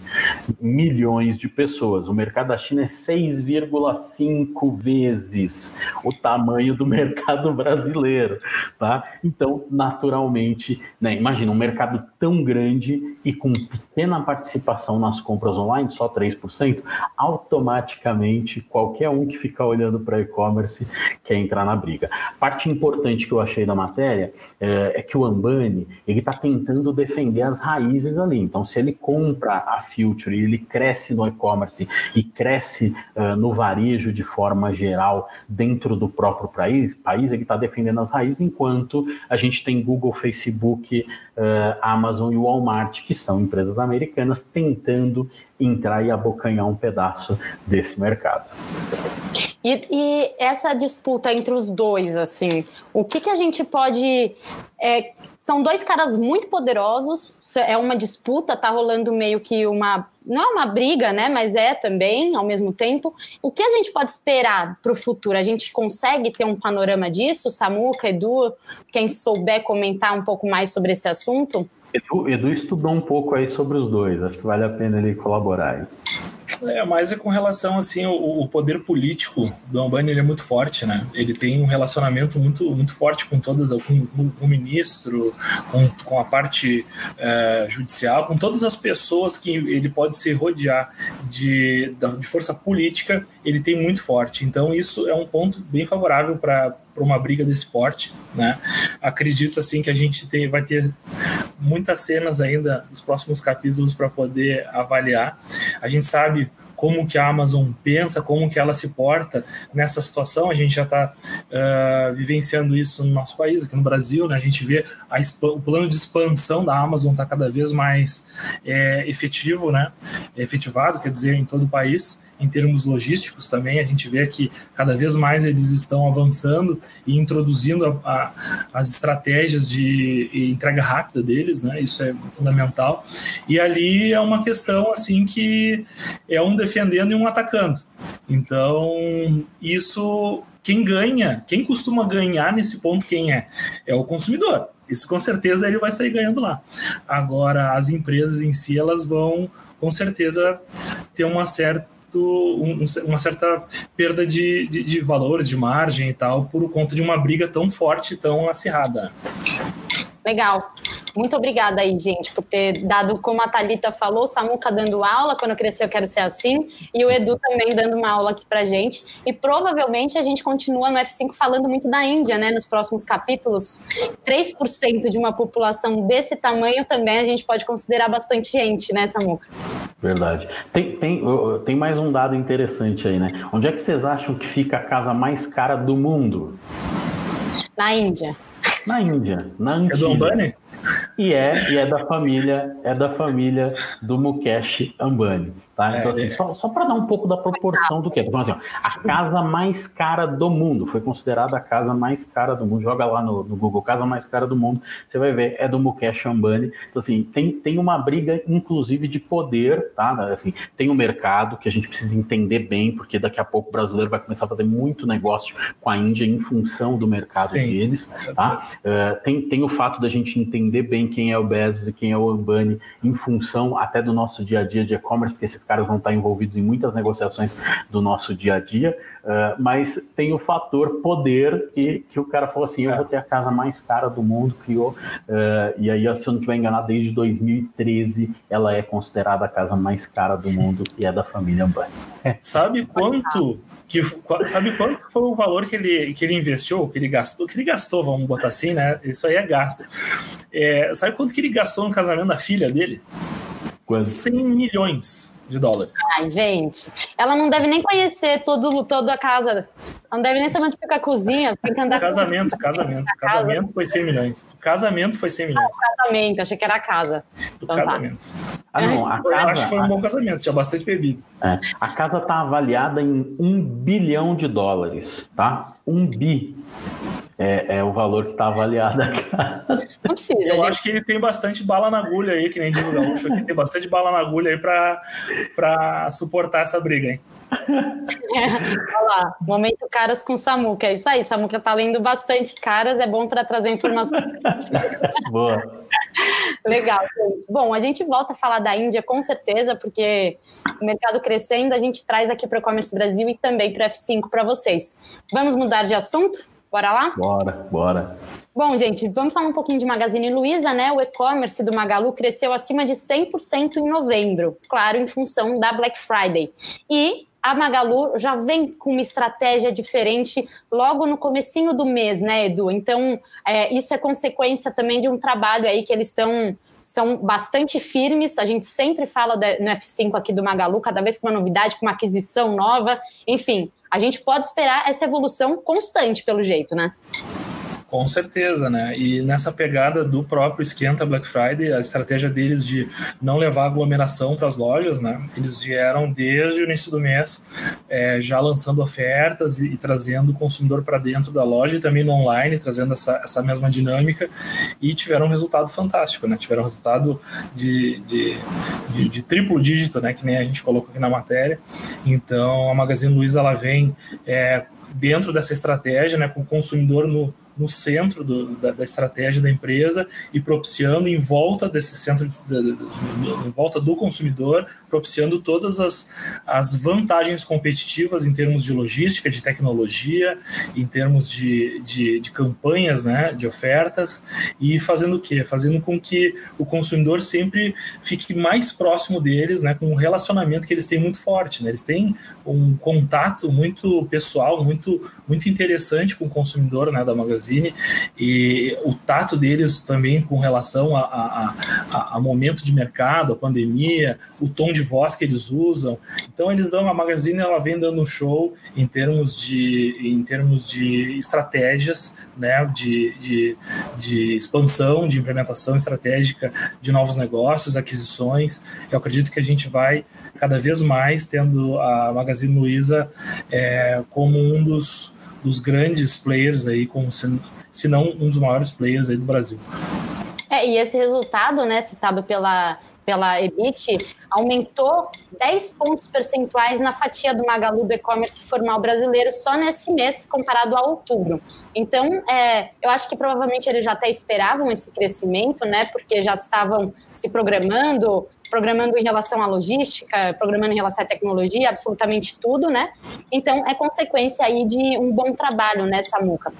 milhões de pessoas. O mercado da China é 6,5 vezes o tamanho do mercado brasileiro, tá? Então, naturalmente, né, imagina um mercado tão grande e com pequena participação nas compras online, só 3%, automaticamente qualquer um que ficar olhando para e-commerce quer entrar na briga. Parte importante que eu achei da matéria é, é que o Ambani ele está tentando defender as raízes ali. Então, se ele compra a Future e ele cresce no e-commerce e cresce uh, no varejo de forma geral dentro do próprio país, país ele está defendendo as raízes, enquanto a gente tem Google, Facebook, uh, Amazon e Walmart, que são empresas americanas tentando entrar e abocanhar um pedaço desse mercado. E, e essa disputa entre os dois, assim, o que, que a gente pode. É, são dois caras muito poderosos, é uma disputa, tá rolando meio que uma. Não é uma briga, né? Mas é também, ao mesmo tempo. O que a gente pode esperar para o futuro? A gente consegue ter um panorama disso? Samuca, Edu, quem souber comentar um pouco mais sobre esse assunto? Edu, Edu estudou um pouco aí sobre os dois, acho que vale a pena ele colaborar aí. É, mas é com relação assim, o, o poder político do Albani ele é muito forte, né? Ele tem um relacionamento muito, muito forte com todas, com, com o ministro, com, com a parte é, judicial, com todas as pessoas que ele pode se rodear de, de força política, ele tem muito forte. Então isso é um ponto bem favorável para para uma briga desse porte, né? Acredito assim que a gente tem, vai ter muitas cenas ainda nos próximos capítulos para poder avaliar. A gente sabe como que a Amazon pensa, como que ela se porta nessa situação. A gente já está uh, vivenciando isso no nosso país, aqui no Brasil, né? A gente vê a, o plano de expansão da Amazon está cada vez mais é, efetivo, né? Efetivado, quer dizer, em todo o país em termos logísticos também, a gente vê que cada vez mais eles estão avançando e introduzindo a, a, as estratégias de entrega rápida deles, né? Isso é fundamental. E ali é uma questão assim que é um defendendo e um atacando. Então, isso quem ganha, quem costuma ganhar nesse ponto, quem é? É o consumidor. Isso com certeza ele vai sair ganhando lá. Agora, as empresas em si, elas vão com certeza ter uma certa um, uma certa perda de, de, de, valores, de margem e tal, por conta de uma briga tão forte, tão acirrada. Legal. Muito obrigada aí, gente, por ter dado, como a Thalita falou, Samuca dando aula, quando eu crescer eu quero ser assim, e o Edu também dando uma aula aqui pra gente. E provavelmente a gente continua no F5 falando muito da Índia, né, nos próximos capítulos. 3% de uma população desse tamanho também a gente pode considerar bastante gente, né, Samuca? Verdade. Tem, tem, tem mais um dado interessante aí, né? Onde é que vocês acham que fica a casa mais cara do mundo? Na Índia. Na Índia, na Antiga. É do Ambani? E é, e é da família, é da família do Mukesh Ambani. Tá? É, então, assim, é. só, só para dar um pouco da proporção do que é. Assim, a casa mais cara do mundo, foi considerada a casa mais cara do mundo. Joga lá no, no, Google, casa mais cara do mundo, você vai ver, é do Mukesh Ambani. Então, assim, tem, tem uma briga, inclusive, de poder, tá? Assim, tem o um mercado que a gente precisa entender bem, porque daqui a pouco o brasileiro vai começar a fazer muito negócio com a Índia em função do mercado Sim, deles, tá? Uh, tem, tem o fato da gente entender bem quem é o Bezos e quem é o Ambani em função até do nosso dia a dia de e-commerce, porque esses caras vão estar envolvidos em muitas negociações do nosso dia a dia, uh, mas tem o fator poder que, que o cara falou assim, eu vou ter a casa mais cara do mundo, criou, uh, e aí, se eu não estiver enganado, desde 2013 ela é considerada a casa mais cara do mundo e é da família Ambani. Sabe quanto que sabe quanto foi o valor que ele, que ele investiu, que ele gastou, que ele gastou, vamos botar assim, né? Isso aí é gasto. É, sabe quanto que ele gastou no casamento da filha dele? Quanto? 100 milhões de dólares. Ai, gente, ela não deve nem conhecer todo, toda a casa. Ela não deve nem saber onde fica a cozinha. Tem que andar casamento, com... casamento. Casamento foi 100 milhões. Casamento foi 100 milhões. Ah, casamento, achei que era a casa. O então, tá. casamento. Tá. Ah, não, a casa, Eu acho que foi um bom casamento, tinha bastante bebida. É, a casa está avaliada em um bilhão de dólares, tá? Um bi. é, é o valor que está avaliado a casa. Não precisa. Eu gente... acho que tem bastante bala na agulha aí, que nem diz o Gaúcho aqui, tem bastante bala na agulha aí para suportar essa briga, hein? É, olha lá, momento caras com Samuca. É isso aí, Samuca tá lendo bastante caras, é bom para trazer informação. Boa. Legal, gente. Bom, a gente volta a falar da Índia com certeza, porque o mercado crescendo, a gente traz aqui para o E-Commerce Brasil e também para F5 para vocês. Vamos mudar de assunto? Bora lá? Bora, bora. Bom, gente, vamos falar um pouquinho de Magazine Luiza, né? O e-commerce do Magalu cresceu acima de 100% em novembro, claro, em função da Black Friday. E a Magalu já vem com uma estratégia diferente logo no comecinho do mês, né, Edu? Então, é, isso é consequência também de um trabalho aí que eles estão estão bastante firmes. A gente sempre fala no F5 aqui do Magalu, cada vez com uma novidade, com uma aquisição nova. Enfim, a gente pode esperar essa evolução constante, pelo jeito, né? Com certeza, né? E nessa pegada do próprio esquenta Black Friday, a estratégia deles de não levar aglomeração para as lojas, né? Eles vieram desde o início do mês é, já lançando ofertas e, e trazendo o consumidor para dentro da loja e também no online, trazendo essa, essa mesma dinâmica e tiveram um resultado fantástico, né? Tiveram um resultado de, de, de, de triplo dígito, né? Que nem a gente colocou aqui na matéria. Então a Magazine Luiza ela vem é, dentro dessa estratégia, né? Com o consumidor no no centro do, da, da, estratégia da empresa e propiciando em volta desse centro, de, de, de, em volta do consumidor, propiciando todas as, as vantagens competitivas em termos de logística, de tecnologia, em termos de, de, de campanhas, né, de ofertas, e fazendo o quê? Fazendo com que o consumidor sempre fique mais próximo deles, né, com um relacionamento que eles têm muito forte. Né? Eles têm um contato muito pessoal, muito, muito interessante com o consumidor né, da Magazine e o tato deles também com relação a, a, a, a, momento de mercado, a pandemia, o tom de voz que eles usam. Então eles dão a Magazine, ela vem dando um show em termos de, em termos de estratégias, né, de, de, de expansão, de implementação estratégica de novos negócios, aquisições. Eu acredito que a gente vai cada vez mais tendo a Magazine Luiza é, como um dos dos grandes players aí, como se, se não um dos maiores players aí do Brasil. É, e esse resultado, né, citado pela, pela EBIT, aumentou 10 pontos percentuais na fatia do Magalu do e-commerce formal brasileiro só nesse mês, comparado a outubro. Então, é, eu acho que provavelmente eles já até esperavam esse crescimento, né, porque já estavam se programando, programando em relação à logística, programando em relação à tecnologia, absolutamente tudo, né? Então, é consequência aí de um bom trabalho nessa muca.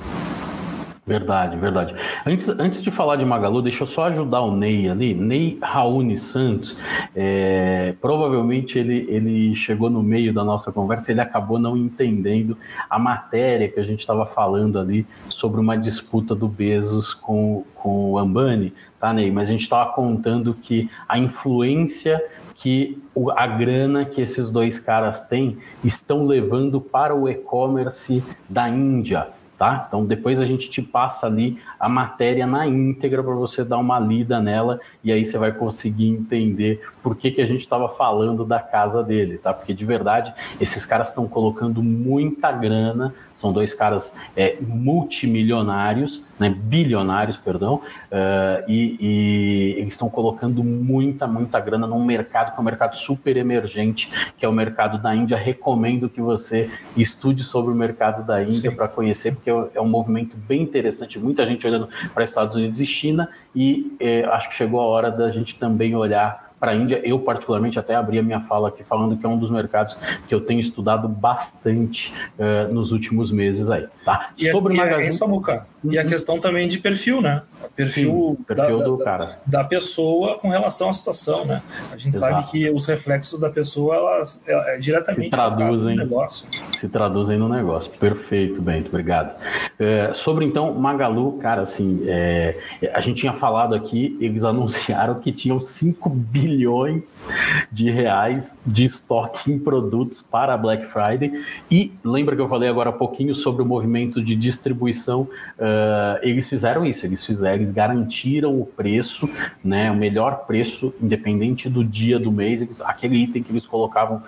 Verdade, verdade. Antes, antes de falar de Magalu, deixa eu só ajudar o Ney ali. Ney Raoni Santos, é, provavelmente ele, ele chegou no meio da nossa conversa, ele acabou não entendendo a matéria que a gente estava falando ali sobre uma disputa do Bezos com, com o Ambani, tá, Ney? Mas a gente estava contando que a influência que a grana que esses dois caras têm estão levando para o e-commerce da Índia tá? Então depois a gente te passa ali a matéria na íntegra para você dar uma lida nela e aí você vai conseguir entender por que, que a gente estava falando da casa dele, tá? Porque de verdade esses caras estão colocando muita grana, são dois caras é, multimilionários, né? Bilionários, perdão, uh, e, e, eles estão colocando muita, muita grana num mercado que é um mercado super emergente, que é o mercado da Índia. Recomendo que você estude sobre o mercado da Índia para conhecer, porque é um movimento bem interessante. Muita gente olhando para Estados Unidos e China, e é, acho que chegou a hora da gente também olhar para a Índia. Eu, particularmente, até abri a minha fala aqui falando que é um dos mercados que eu tenho estudado bastante uh, nos últimos meses aí. Tá? E Sobre a, Magazine... E a, uhum. e a questão também de perfil, né? Perfil, Sim, perfil da, do da, cara. Da pessoa com relação à situação, né? A gente Exato. sabe que os reflexos da pessoa, elas é, é diretamente se traduzem, no negócio. Se traduzem no negócio. Perfeito, Bento, obrigado. É, sobre, então, Magalu, cara, assim, é, a gente tinha falado aqui, eles anunciaram que tinham 5 bilhões de reais de estoque em produtos para Black Friday. E lembra que eu falei agora há pouquinho sobre o movimento de distribuição? Uh, eles fizeram isso, eles fizeram, eles garantiram o preço, né, o melhor preço, independente do dia do mês, aquele item que eles colocavam uh,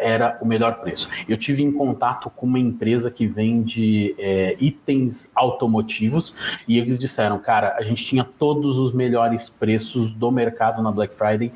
era o melhor preço. Eu tive em contato com uma empresa que vende é, itens automotivos e eles disseram, cara, a gente tinha todos os melhores preços do mercado na Black Friday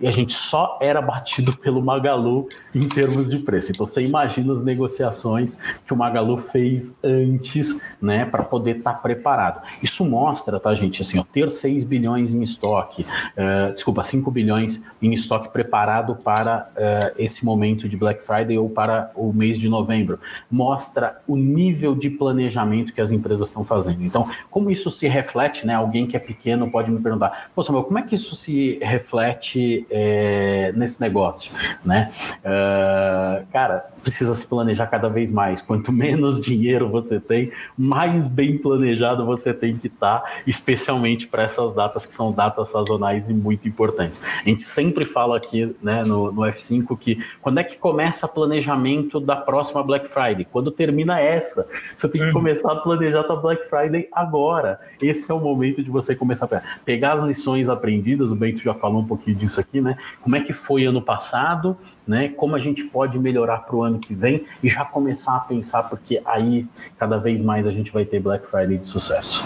e a gente só era batido pelo Magalu em termos de preço. Então você imagina as negociações que o Magalu fez antes, né, para poder estar tá preparado. Isso mostra, tá, gente, assim, ó, ter 6 bilhões em estoque, uh, desculpa, 5 bilhões em estoque preparado para uh, esse momento de Black Friday ou para o mês de novembro, mostra o nível de planejamento que as empresas estão fazendo. Então, como isso se reflete, né? Alguém que é pequeno pode me perguntar, pô, Samuel, como é que isso se reflete é, nesse negócio, né? Uh, cara, precisa se planejar cada vez mais. Quanto menos dinheiro você tem, mais bem planejado você tem que estar, tá, especialmente para essas datas que são datas sazonais e muito importantes. A gente sempre fala aqui né, no, no F5 que quando é que começa o planejamento da próxima Black Friday? Quando termina essa, você tem que uhum. começar a planejar a Black Friday agora. Esse é o momento de você começar a pegar as lições aprendidas. O Bento já falou um pouquinho disso aqui, né? Como é que foi ano passado? Né? Como a gente pode melhorar para o ano que vem e já começar a pensar, porque aí cada vez mais a gente vai ter Black Friday de sucesso.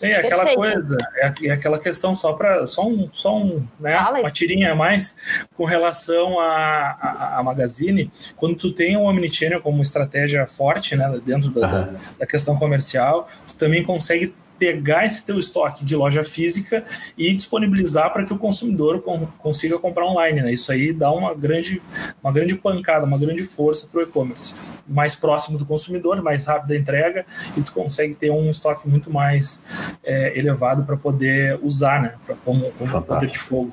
É aquela Perfeito. coisa, é, é aquela questão só para só um, só um, né, uma tirinha a mais com relação a, a, a, Magazine, quando tu tem um Omnichannel como estratégia forte, né, dentro da, uhum. da questão comercial, tu também consegue pegar esse teu estoque de loja física e disponibilizar para que o consumidor consiga comprar online. Né? Isso aí dá uma grande, uma grande pancada, uma grande força para o e-commerce. Mais próximo do consumidor, mais rápida a entrega e tu consegue ter um estoque muito mais é, elevado para poder usar, né? Pra, como, como poder de fogo.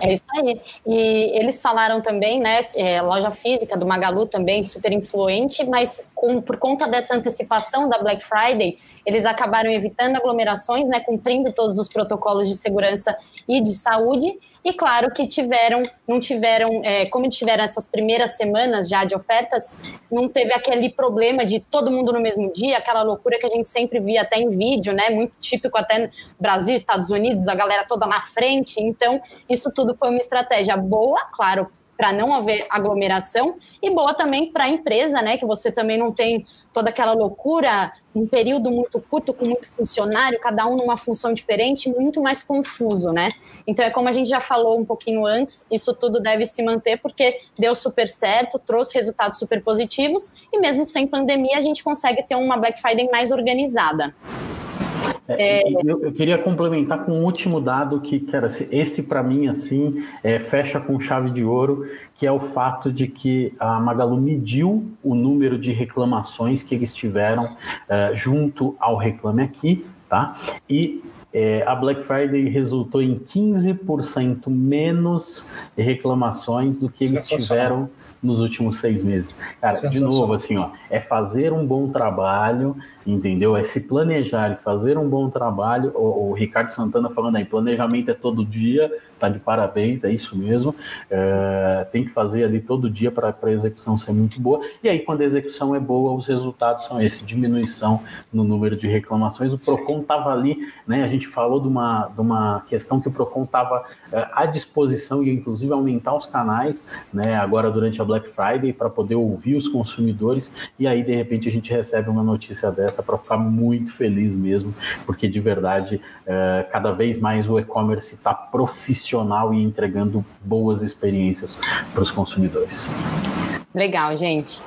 É isso aí. E eles falaram também, né, é, loja física do Magalu também super influente, mas com, por conta dessa antecipação da Black Friday, eles acabaram evitando aglomerações, né, cumprindo todos os protocolos de segurança e de saúde. E claro que tiveram, não tiveram, é, como tiveram essas primeiras semanas já de ofertas, não teve aquele problema de todo mundo no mesmo dia, aquela loucura que a gente sempre via até em vídeo, né? Muito típico até no Brasil, Estados Unidos, a galera toda na frente. Então, isso tudo foi uma estratégia boa, claro, para não haver aglomeração e boa também para a empresa, né? Que você também não tem toda aquela loucura, um período muito curto com muito funcionário, cada um numa função diferente, muito mais confuso, né? Então é como a gente já falou um pouquinho antes, isso tudo deve se manter porque deu super certo, trouxe resultados super positivos e mesmo sem pandemia a gente consegue ter uma Black Friday mais organizada. É, é... Eu, eu, queria complementar com um último dado que, cara, esse para mim assim é, fecha com chave de ouro, que é o fato de que a Magalu mediu o número de reclamações que eles tiveram uh, junto ao Reclame Aqui, tá? E é, a Black Friday resultou em 15% menos reclamações do que eles tiveram nos últimos seis meses. Cara, de novo, assim, ó, é fazer um bom trabalho, entendeu? É se planejar e fazer um bom trabalho. O, o Ricardo Santana falando aí, planejamento é todo dia, tá de parabéns, é isso mesmo. É, tem que fazer ali todo dia para a execução ser muito boa. E aí, quando a execução é boa, os resultados são esse: diminuição no número de reclamações. O PROCON estava ali, né? A gente falou de uma, de uma questão que o PROCON estava é, à disposição e, inclusive, aumentar os canais, né? Agora, durante a Black Friday, para poder ouvir os consumidores. E aí, de repente, a gente recebe uma notícia dessa para ficar muito feliz mesmo, porque de verdade, é, cada vez mais o e-commerce está profissional e entregando boas experiências para os consumidores. Legal, gente.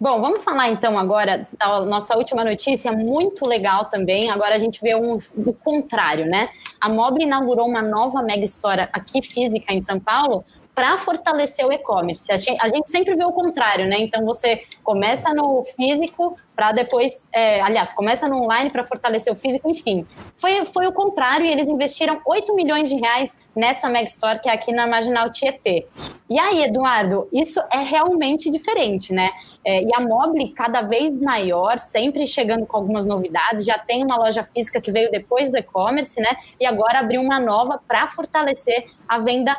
Bom, vamos falar então agora da nossa última notícia, muito legal também. Agora a gente vê um, o contrário, né? A Mob inaugurou uma nova Mega Store aqui física em São Paulo para fortalecer o e-commerce. A gente sempre vê o contrário, né? Então você começa no físico para depois, é, aliás, começa no online para fortalecer o físico, enfim. Foi, foi o contrário e eles investiram 8 milhões de reais nessa Meg Store que é aqui na Marginal Tietê. E aí, Eduardo, isso é realmente diferente, né? É, e a Mobile cada vez maior, sempre chegando com algumas novidades. Já tem uma loja física que veio depois do e-commerce, né? E agora abriu uma nova para fortalecer a venda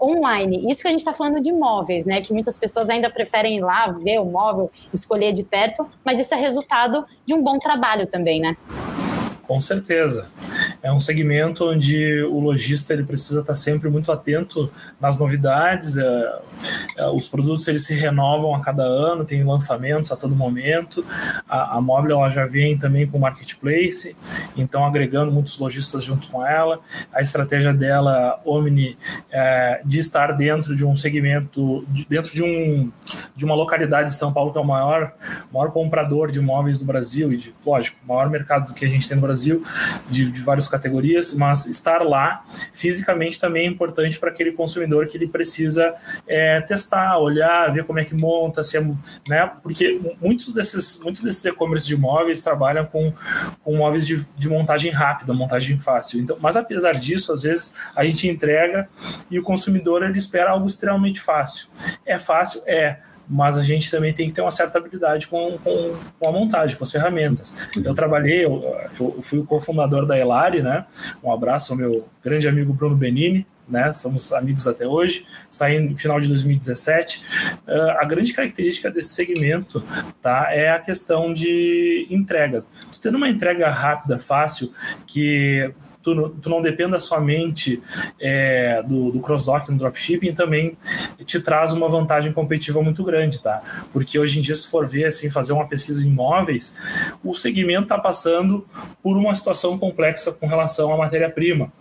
online. Isso que a gente está falando de móveis, né? Que muitas pessoas ainda preferem ir lá ver o móvel, escolher de perto, mas isso é resultado de um bom trabalho também, né? Com certeza. é um segmento onde o lojista ele precisa estar sempre muito atento nas novidades, é, é, os produtos eles se renovam a cada ano, tem lançamentos a todo momento. A, a ela já vem também com o marketplace, então agregando muitos lojistas junto com ela. A estratégia dela, Omni, é, de estar dentro de um segmento, de, dentro de, um, de uma localidade de São Paulo que é o maior, maior comprador de imóveis do Brasil e de, lógico, maior mercado que a gente tem no Brasil, de, de várias categorias, mas estar lá fisicamente também é importante para aquele consumidor que ele precisa é, testar, olhar, ver como é que monta, se é, né? Porque muitos desses, muitos desses e-commerce de imóveis trabalham com, com móveis de, de montagem rápida, montagem fácil. Então, mas apesar disso, às vezes a gente entrega e o consumidor ele espera algo extremamente fácil. É fácil? É mas a gente também tem que ter uma certa habilidade com, com, com a montagem, com as ferramentas. Eu trabalhei, eu, eu fui o cofundador da Elari, né? Um abraço ao meu grande amigo Bruno Benini, né? Somos amigos até hoje, saí no final de 2017. Uh, ah, a grande característica desse segmento, tá, é a questão de entrega. Tu tendo uma entrega rápida, fácil, que tu, tu não dependa somente é, do, do cross-dock no dropshipping, também te traz uma vantagem competitiva muito grande, tá? Porque hoje em dia, se for ver, assim, fazer uma pesquisa de imóveis, o segmento está passando por uma situação complexa com relação à matéria-prima.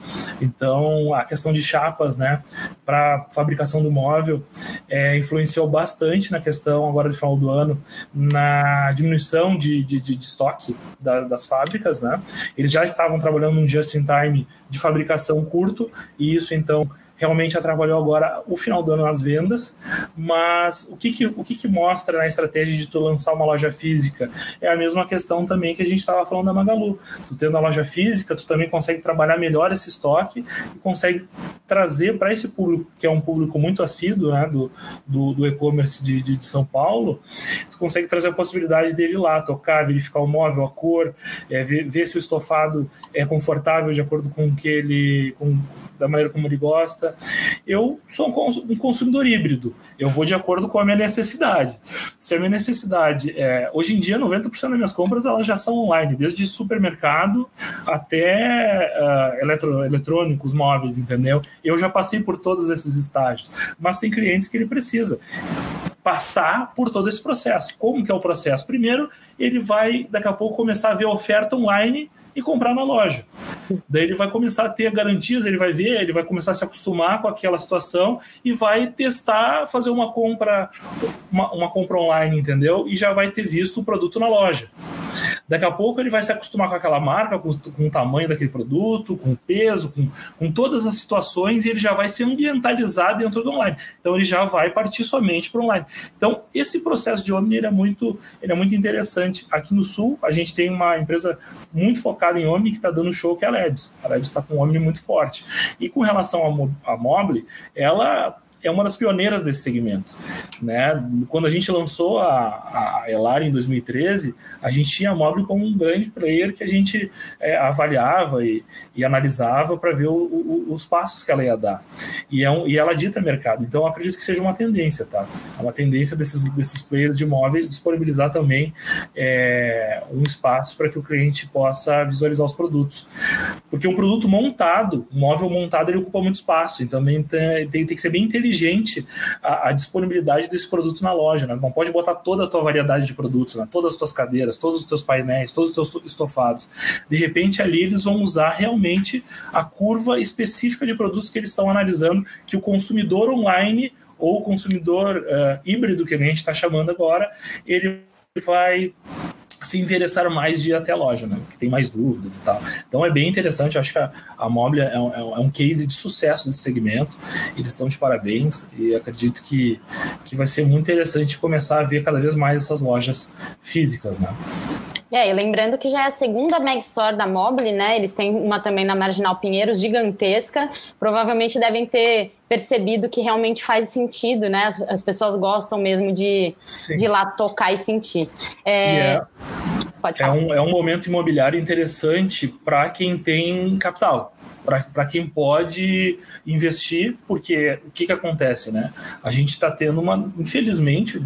Então, a questão de chapas, né, para fabricação do móvel, é, influenciou bastante na questão, agora de final do ano, na diminuição de, de, de estoque da, das fábricas, né? Eles já estavam trabalhando num just-in-time time de fabricação curto, e isso então realmente atrapalhou agora o final do ano nas vendas, mas o que que, o que que mostra na estratégia de tu lançar uma loja física? É a mesma questão também que a gente estava falando da Magalu. Tu tendo a loja física, tu também consegue trabalhar melhor esse estoque e consegue trazer para esse público, que é um público muito assíduo né, do, do, do e-commerce de, de, de, São Paulo, tu consegue trazer a possibilidade dele ir lá, tocar, verificar o móvel, a cor, é, ver, ver se o estofado é confortável de acordo com o que ele... Com, da maneira como ele gosta. Eu sou um consumidor híbrido, eu vou de acordo com a minha necessidade. Se a minha necessidade é. Hoje em dia, 90% das minhas compras elas já são online, desde supermercado até uh, eletro, eletrônicos, móveis, entendeu? Eu já passei por todos esses estágios, mas tem clientes que ele precisa passar por todo esse processo. Como que é o processo? Primeiro, ele vai daqui a pouco começar a ver oferta online e comprar na loja. Daí ele vai começar a ter garantias, ele vai ver, ele vai começar a se acostumar com aquela situação e vai testar, fazer uma compra, uma, uma compra online, entendeu? E já vai ter visto o produto na loja. Daqui a pouco ele vai se acostumar com aquela marca, com, com o tamanho daquele produto, com o peso, com, com todas as situações, e ele já vai se ambientalizar dentro do online. Então ele já vai partir somente para o online. Então, esse processo de Omni ele é, muito, ele é muito interessante. Aqui no Sul, a gente tem uma empresa muito focada em Omni que está dando show, que é a Labs. A Labs está com um Omni muito forte. E com relação à Mobile, ela é uma das pioneiras desse segmento. Né? Quando a gente lançou a, a Elar em 2013, a gente tinha a Mobile como um grande player que a gente é, avaliava e, e analisava para ver o, o, os passos que ela ia dar. E, é um, e ela dita mercado. Então, acredito que seja uma tendência, tá? É uma tendência desses, desses players de imóveis disponibilizar também é, um espaço para que o cliente possa visualizar os produtos. Porque um produto montado, um móvel montado, ele ocupa muito espaço. Então, também tem, tem, tem que ser bem inteligente inteligente a, a, disponibilidade desse produto na loja. Né? Não pode botar toda a tua variedade de produtos, né? todas as tuas cadeiras, todos os teus painéis, todos os teus estofados. De repente, ali eles vão usar realmente a curva específica de produtos que eles estão analisando, que o consumidor online ou o consumidor uh, híbrido, que a gente está chamando agora, ele vai se interessar mais de ir até a loja, né? Que tem mais dúvidas e tal. Então é bem interessante, acho que a, a Mobile é um, é um case de sucesso desse segmento. Eles estão de parabéns e acredito que, que vai ser muito interessante começar a ver cada vez mais essas lojas físicas, né? É, e lembrando que já é a segunda Mag Store da Mobile, né? Eles têm uma também na Marginal Pinheiros, gigantesca. Provavelmente devem ter percebido que realmente faz sentido, né? As, as pessoas gostam mesmo de, de ir lá tocar e sentir. É, yeah. É, é, um, é um momento imobiliário interessante para quem tem capital para quem pode investir, porque o que, que acontece, né? A gente está tendo uma, infelizmente,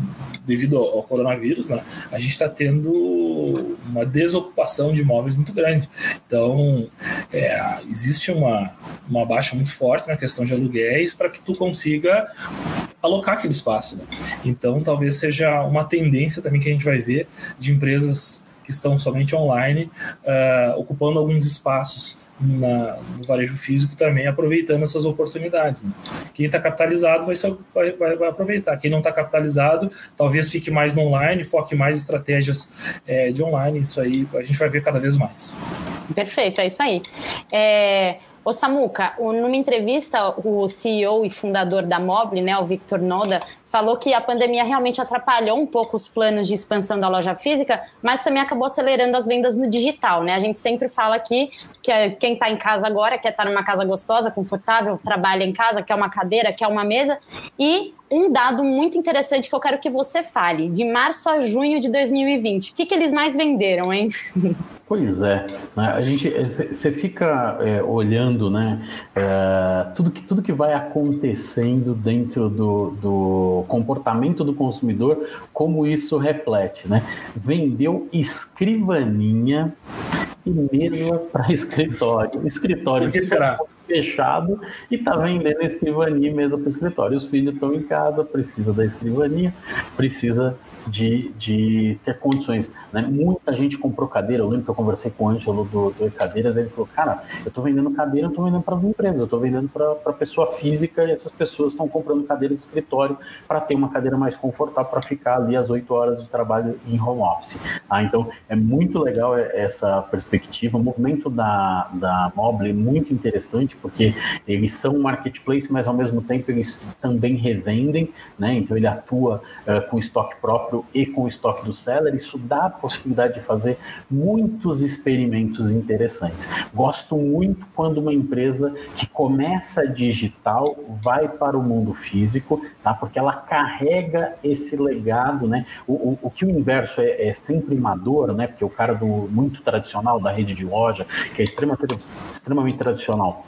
devido ao, coronavírus, né? A gente está tendo uma desocupação de imóveis muito grande. Então, é, existe uma, uma baixa muito forte na questão de aluguéis para que tu consiga alocar aquele espaço. Né? Então, talvez seja uma tendência também que a gente vai ver de empresas que estão somente online, uh, ocupando alguns espaços na, no varejo físico também, aproveitando essas oportunidades. Né? Quem está capitalizado vai, ser, vai, vai, vai, aproveitar. Quem não está capitalizado, talvez fique mais no online, foque mais estratégias é, de online. Isso aí a gente vai ver cada vez mais. Perfeito, é isso aí. É, Ô Samuca, numa entrevista, o CEO e fundador da Mobile, né, o Victor Noda, falou que a pandemia realmente atrapalhou um pouco os planos de expansão da loja física, mas também acabou acelerando as vendas no digital, né? A gente sempre fala aqui que quem está em casa agora quer estar tá numa casa gostosa, confortável, trabalha em casa, quer uma cadeira, quer uma mesa. E um dado muito interessante que eu quero que você fale, de março a junho de 2020, o que, que eles mais venderam, hein? Pois é, né? a gente você fica é, olhando, né, é, tudo que tudo que vai acontecendo dentro do, do comportamento do consumidor, como isso reflete, né? Vendeu escrivaninha e mesa para escritório, escritório. Por que será? Fechado e está vendendo escrivania e mesa para o escritório. Os filhos estão em casa, precisa da escrivania, precisa de, de ter condições. Né? Muita gente comprou cadeira. Eu lembro que eu conversei com o Ângelo do, do Cadeiras, ele falou: Cara, eu estou vendendo cadeira, eu estou vendendo para as empresas, eu estou vendendo para pessoa física e essas pessoas estão comprando cadeira de escritório para ter uma cadeira mais confortável para ficar ali as oito horas de trabalho em home office. Ah, então, é muito legal essa perspectiva. O movimento da, da Mobile é muito interessante porque eles são um marketplace, mas ao mesmo tempo eles também revendem, né? Então, ele atua uh, com estoque próprio e com o estoque do seller, isso dá a possibilidade de fazer muitos experimentos interessantes. Gosto muito quando uma empresa que começa digital vai para o mundo físico, tá? porque ela carrega esse legado, né? O, o, o que o inverso é, é sempre maduro, né? Porque o cara do muito tradicional da rede de loja, que é extrema, extremamente tradicional,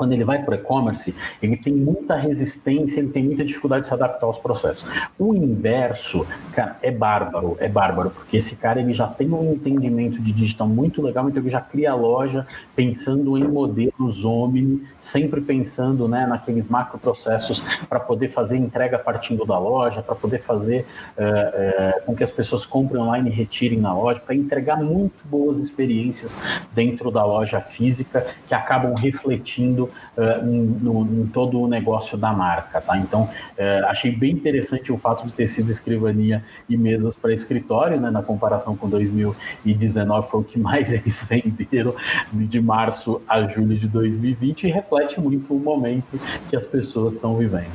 quando ele vai para o e-commerce, ele tem muita resistência, ele tem muita dificuldade de se adaptar aos processos. O inverso, cara, é bárbaro, é bárbaro, porque esse cara ele já tem um entendimento de digital muito legal, então ele já cria a loja pensando em modelos Omni, sempre pensando né, naqueles macroprocessos para poder fazer entrega partindo da loja, para poder fazer é, é, com que as pessoas comprem online e retirem na loja, para entregar muito boas experiências dentro da loja física que acabam refletindo uh, no, em todo o negócio da marca, tá? Então, uh, achei bem interessante o fato de ter sido escrivania e mesas para escritório, né? Na comparação com 2019 foi o que mais eles venderam de março a julho de 2020 e reflete muito o momento que as pessoas estão vivendo.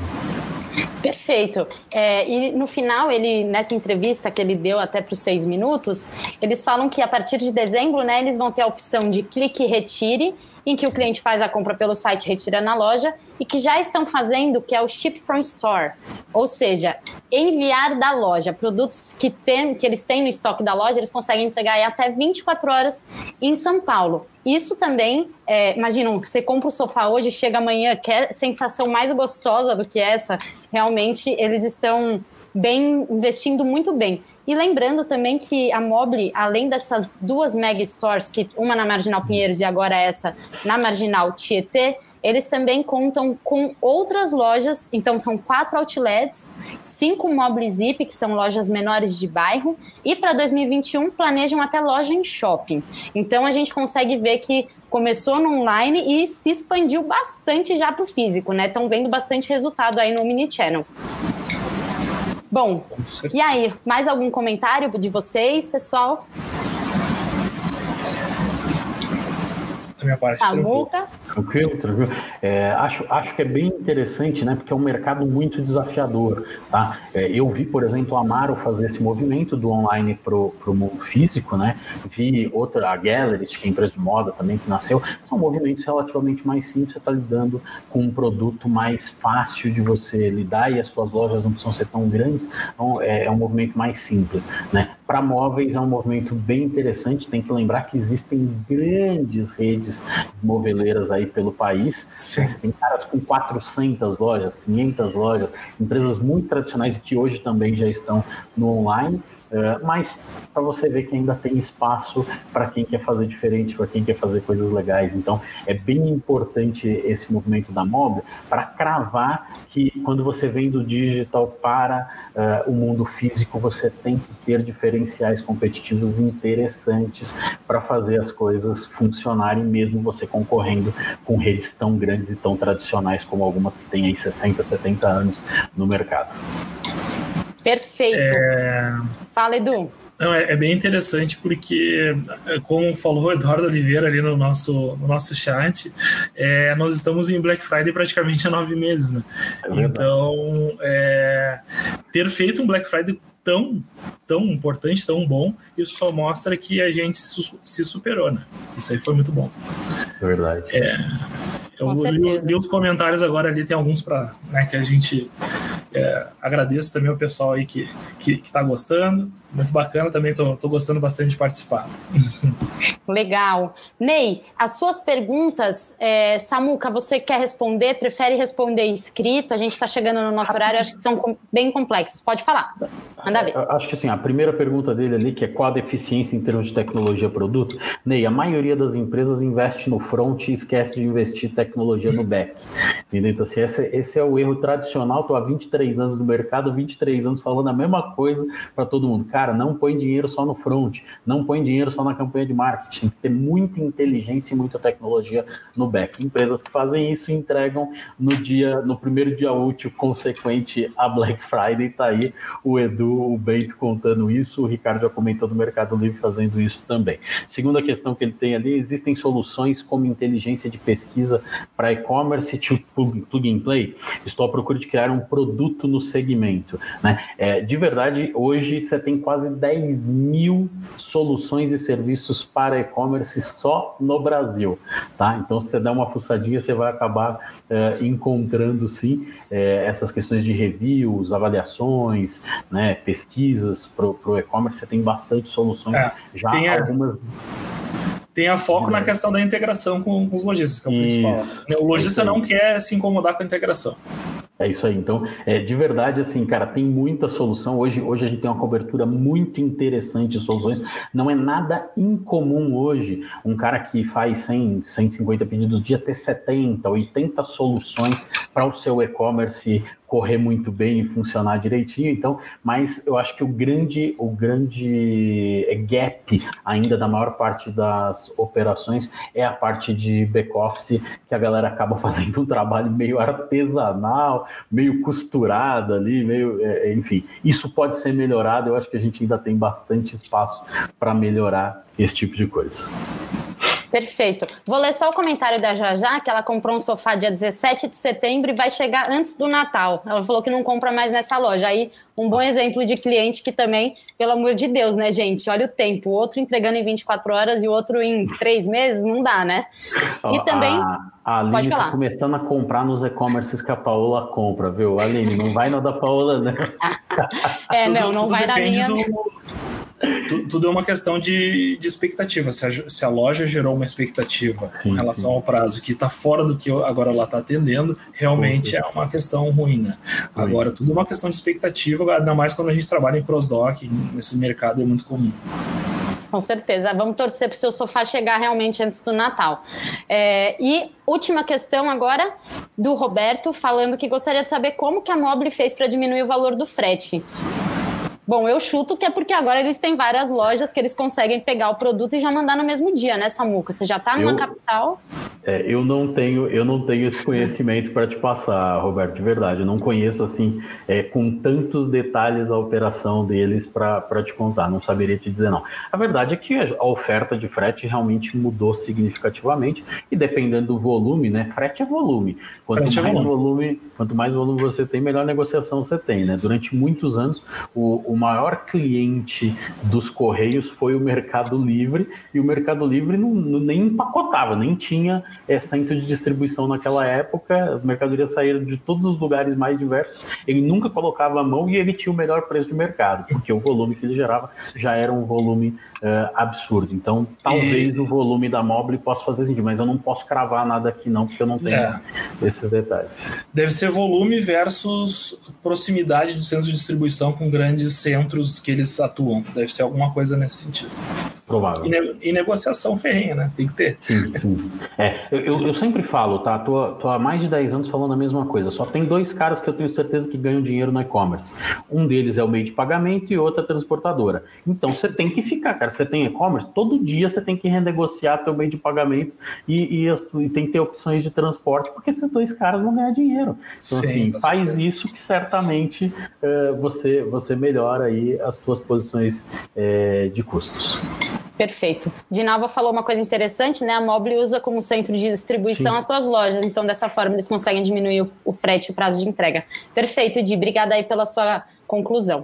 Perfeito. É, e no final, ele nessa entrevista que ele deu até para os seis minutos, eles falam que a partir de dezembro, né, eles vão ter a opção de clique e retire em que o cliente faz a compra pelo site, retira na loja, e que já estão fazendo, que é o Ship from Store, ou seja, enviar da loja produtos que, tem, que eles têm no estoque da loja, eles conseguem entregar em até 24 horas em São Paulo. Isso também, é, imagina, você compra o sofá hoje, chega amanhã, quer sensação mais gostosa do que essa, realmente eles estão bem investindo muito bem. E lembrando também que a Mobile, além dessas duas mega stores, que uma na Marginal Pinheiros e agora essa na Marginal Tietê, eles também contam com outras lojas, então são quatro outlets, cinco Mobile Zip, que são lojas menores de bairro, e para 2021 planejam até loja em shopping. Então a gente consegue ver que começou no online e se expandiu bastante já para o físico, né? Estão vendo bastante resultado aí no Omnichannel. Bom, e aí, mais algum comentário de vocês, pessoal? Da minha parte, Samuca. Tranquilo, tranquilo. É, acho, acho que é bem interessante, né? Porque é um mercado muito desafiador. Tá? É, eu vi, por exemplo, a Amaro fazer esse movimento do online para o mundo físico, né? Vi outra, a Gallery, que é empresa de moda também que nasceu. São movimentos relativamente mais simples. Você está lidando com um produto mais fácil de você lidar e as suas lojas não precisam ser tão grandes. Então, é, é um movimento mais simples, né? Para móveis é um movimento bem interessante. Tem que lembrar que existem grandes redes moveleiras aí pelo país. Sim. Tem caras com 400 lojas, 500 lojas, empresas muito tradicionais que hoje também já estão no online. É, mas para você ver que ainda tem espaço para quem quer fazer diferente, para quem quer fazer coisas legais. Então, é bem importante esse movimento da Mob para cravar que quando você vem do digital para uh, o mundo físico, você tem que ter diferenciais competitivos interessantes para fazer as coisas funcionarem, mesmo você concorrendo com redes tão grandes e tão tradicionais como algumas que têm aí 60, 70 anos no mercado. Perfeito. É... Fala, Edu. Não, é, é, bem interessante porque, como falou o Eduardo Oliveira ali no nosso, no nosso chat, é, nós estamos em Black Friday praticamente há nove meses, né? É então, é, ter feito um Black Friday tão, tão importante, tão bom, isso só mostra que a gente se superou, né? Isso aí foi muito bom. Verdade. É, eu li, li, os comentários agora ali, tem alguns para né, que a gente é, agradeço também ao pessoal aí que, que, que tá gostando. Muito bacana também, tô, tô gostando bastante de participar. Legal. Ney, as suas perguntas, é, Samuca, você quer responder? Prefere responder escrito? A gente está chegando no nosso horário, acho que são bem complexas. Pode falar. Manda ver. Acho que assim, a primeira pergunta dele ali, que é qual a deficiência em termos de tecnologia produto? Ney, a maioria das empresas investe no front e esquece de investir tecnologia no back. Entendeu? Então, assim, esse, esse é o erro tradicional. Estou há 23 anos no mercado, 23 anos falando a mesma coisa para todo mundo. Cara, não põe dinheiro só no front, não põe dinheiro só na campanha de marketing. Tem que ter muita inteligência e muita tecnologia no back. Empresas que fazem isso entregam no dia, no primeiro dia útil consequente a Black Friday. Tá aí o Edu, o Bento contando isso, o Ricardo já comentou do Mercado Livre fazendo isso também. Segunda questão que ele tem ali, existem soluções como inteligência de pesquisa para e-commerce plug and play, estou à procura de criar um produto no segmento. Né? É, de verdade, hoje você tem quase 10 mil soluções e serviços para e-commerce só no Brasil. Tá? Então, se você der uma fuçadinha, você vai acabar é, encontrando sim é, essas questões de reviews, avaliações, né, pesquisas para o e-commerce. Você tem bastante soluções, é, já algumas tenha foco na questão da integração com, com os lojistas, que é o principal. O lojista não quer se incomodar com a integração. É isso aí. Então, é, de verdade, assim, cara, tem muita solução. Hoje, hoje a gente tem uma cobertura muito interessante de soluções. Não é nada incomum hoje um cara que faz 100, 150 pedidos dia ter 70, 80 soluções para o seu e-commerce correr muito bem e funcionar direitinho. Então, mas eu acho que o grande, o grande gap ainda da maior parte das operações é a parte de back-office, que a galera acaba fazendo um trabalho meio artesanal, meio costurado ali, meio, é, enfim. Isso pode ser melhorado, eu acho que a gente ainda tem bastante espaço para melhorar esse tipo de coisa. Perfeito. Vou ler só o comentário da Jajá, que ela comprou um sofá dia 17 de setembro e vai chegar antes do Natal. Ela falou que não compra mais nessa loja. Aí, um bom exemplo de cliente que também, pelo amor de Deus, né, gente? Olha o tempo. O outro entregando em 24 horas e o outro em 3 meses, não dá, né? E também. A, a Aline tá começando a comprar nos e-commerces que a Paola compra, viu? Aline, não vai na da Paola, né? é, não, não vai na minha. Do tudo é uma questão de, de expectativa. Se a, se a, loja gerou uma expectativa sim, em relação sim. ao prazo que está fora do que agora ela está atendendo, realmente é uma questão ruim, né? Agora, tudo é uma questão de expectativa, ainda mais quando a gente trabalha em cross-dock, nesse mercado é muito comum. Com certeza. Vamos torcer para o seu sofá chegar realmente antes do Natal. É, e última questão agora do Roberto, falando que gostaria de saber como que a Mobile fez para diminuir o valor do frete. Bom, eu chuto que é porque agora eles têm várias lojas que eles conseguem pegar o produto e já mandar no mesmo dia, né, Samuca? Você já está numa eu, capital. É, eu não tenho, eu não tenho esse conhecimento para te passar, Roberto, de verdade. Eu não conheço assim é, com tantos detalhes a operação deles para te contar. Não saberia te dizer não. A verdade é que a oferta de frete realmente mudou significativamente e dependendo do volume, né? Frete é volume. Quanto frete é mais é volume. volume. quanto mais volume você tem, melhor negociação você tem, né? Durante muitos anos o, o maior cliente dos Correios foi o Mercado Livre, e o Mercado Livre não, não nem empacotava, nem tinha é, centro de distribuição naquela época, as mercadorias saíram de todos os lugares mais diversos, ele nunca colocava a mão e ele tinha o melhor preço de mercado, porque o volume que ele gerava já era um volume uh, absurdo. Então, talvez e... o volume da Mobile possa fazer sentido, mas eu não posso cravar nada aqui não, porque eu não tenho é. esses detalhes. Deve ser volume versus proximidade de centros de distribuição com grandes centros que eles atuam. Deve ser alguma coisa nesse sentido. Provável. E, ne e negociação ferrenha, né? Tem que ter. Sim, sim. É, eu, eu sempre falo, tá? Tô, tô há mais de 10 anos falando a mesma coisa. Só tem dois caras que eu tenho certeza que ganham dinheiro no e-commerce. Um deles é o meio de pagamento e outra é a transportadora. Então você tem que ficar, cara. Você tem e-commerce, todo dia você tem que renegociar teu meio de pagamento e, e, e, tem que ter opções de transporte, porque esses dois caras vão ganhar dinheiro. Então, Sim, assim, faz certeza. isso que certamente uh, você, você melhora aí as suas posições uh, de custos. Perfeito. Dinalva falou uma coisa interessante, né? A Mobile usa como centro de distribuição Sim. as suas lojas, então dessa forma eles conseguem diminuir o, o frete e o prazo de entrega. Perfeito, Di. Obrigada aí pela sua conclusão.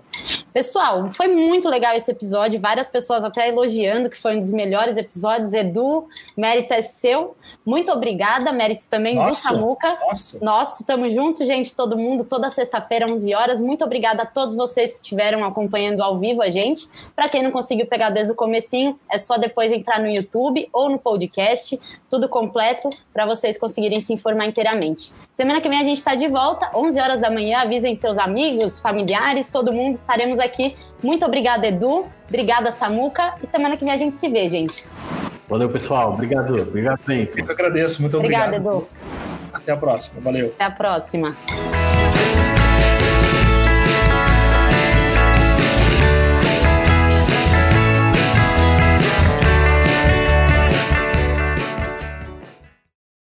Pessoal, foi muito legal esse episódio, várias pessoas até elogiando que foi um dos melhores episódios. Edu, mérito é seu. Muito obrigada, mérito também nossa, do Samuca. Nossa. Nosso, tamo junto, gente, todo mundo, toda sexta-feira, 11 horas. Muito obrigada a todos vocês que estiveram acompanhando ao vivo a gente. Para quem não conseguiu pegar desde o comecinho, é só depois entrar no YouTube ou no podcast, tudo completo para vocês conseguirem se informar inteiramente. Semana que vem a gente está de volta, 11 horas da manhã. Avisem seus amigos, familiares, todo mundo. Estaremos aqui. Muito obrigada, Edu. Obrigada, Samuca. E semana que vem a gente se vê, gente. Valeu, pessoal. Obrigado. Obrigado, sempre. Eu que agradeço. Muito obrigado. Obrigada, Edu. Até a próxima. Valeu. Até a próxima.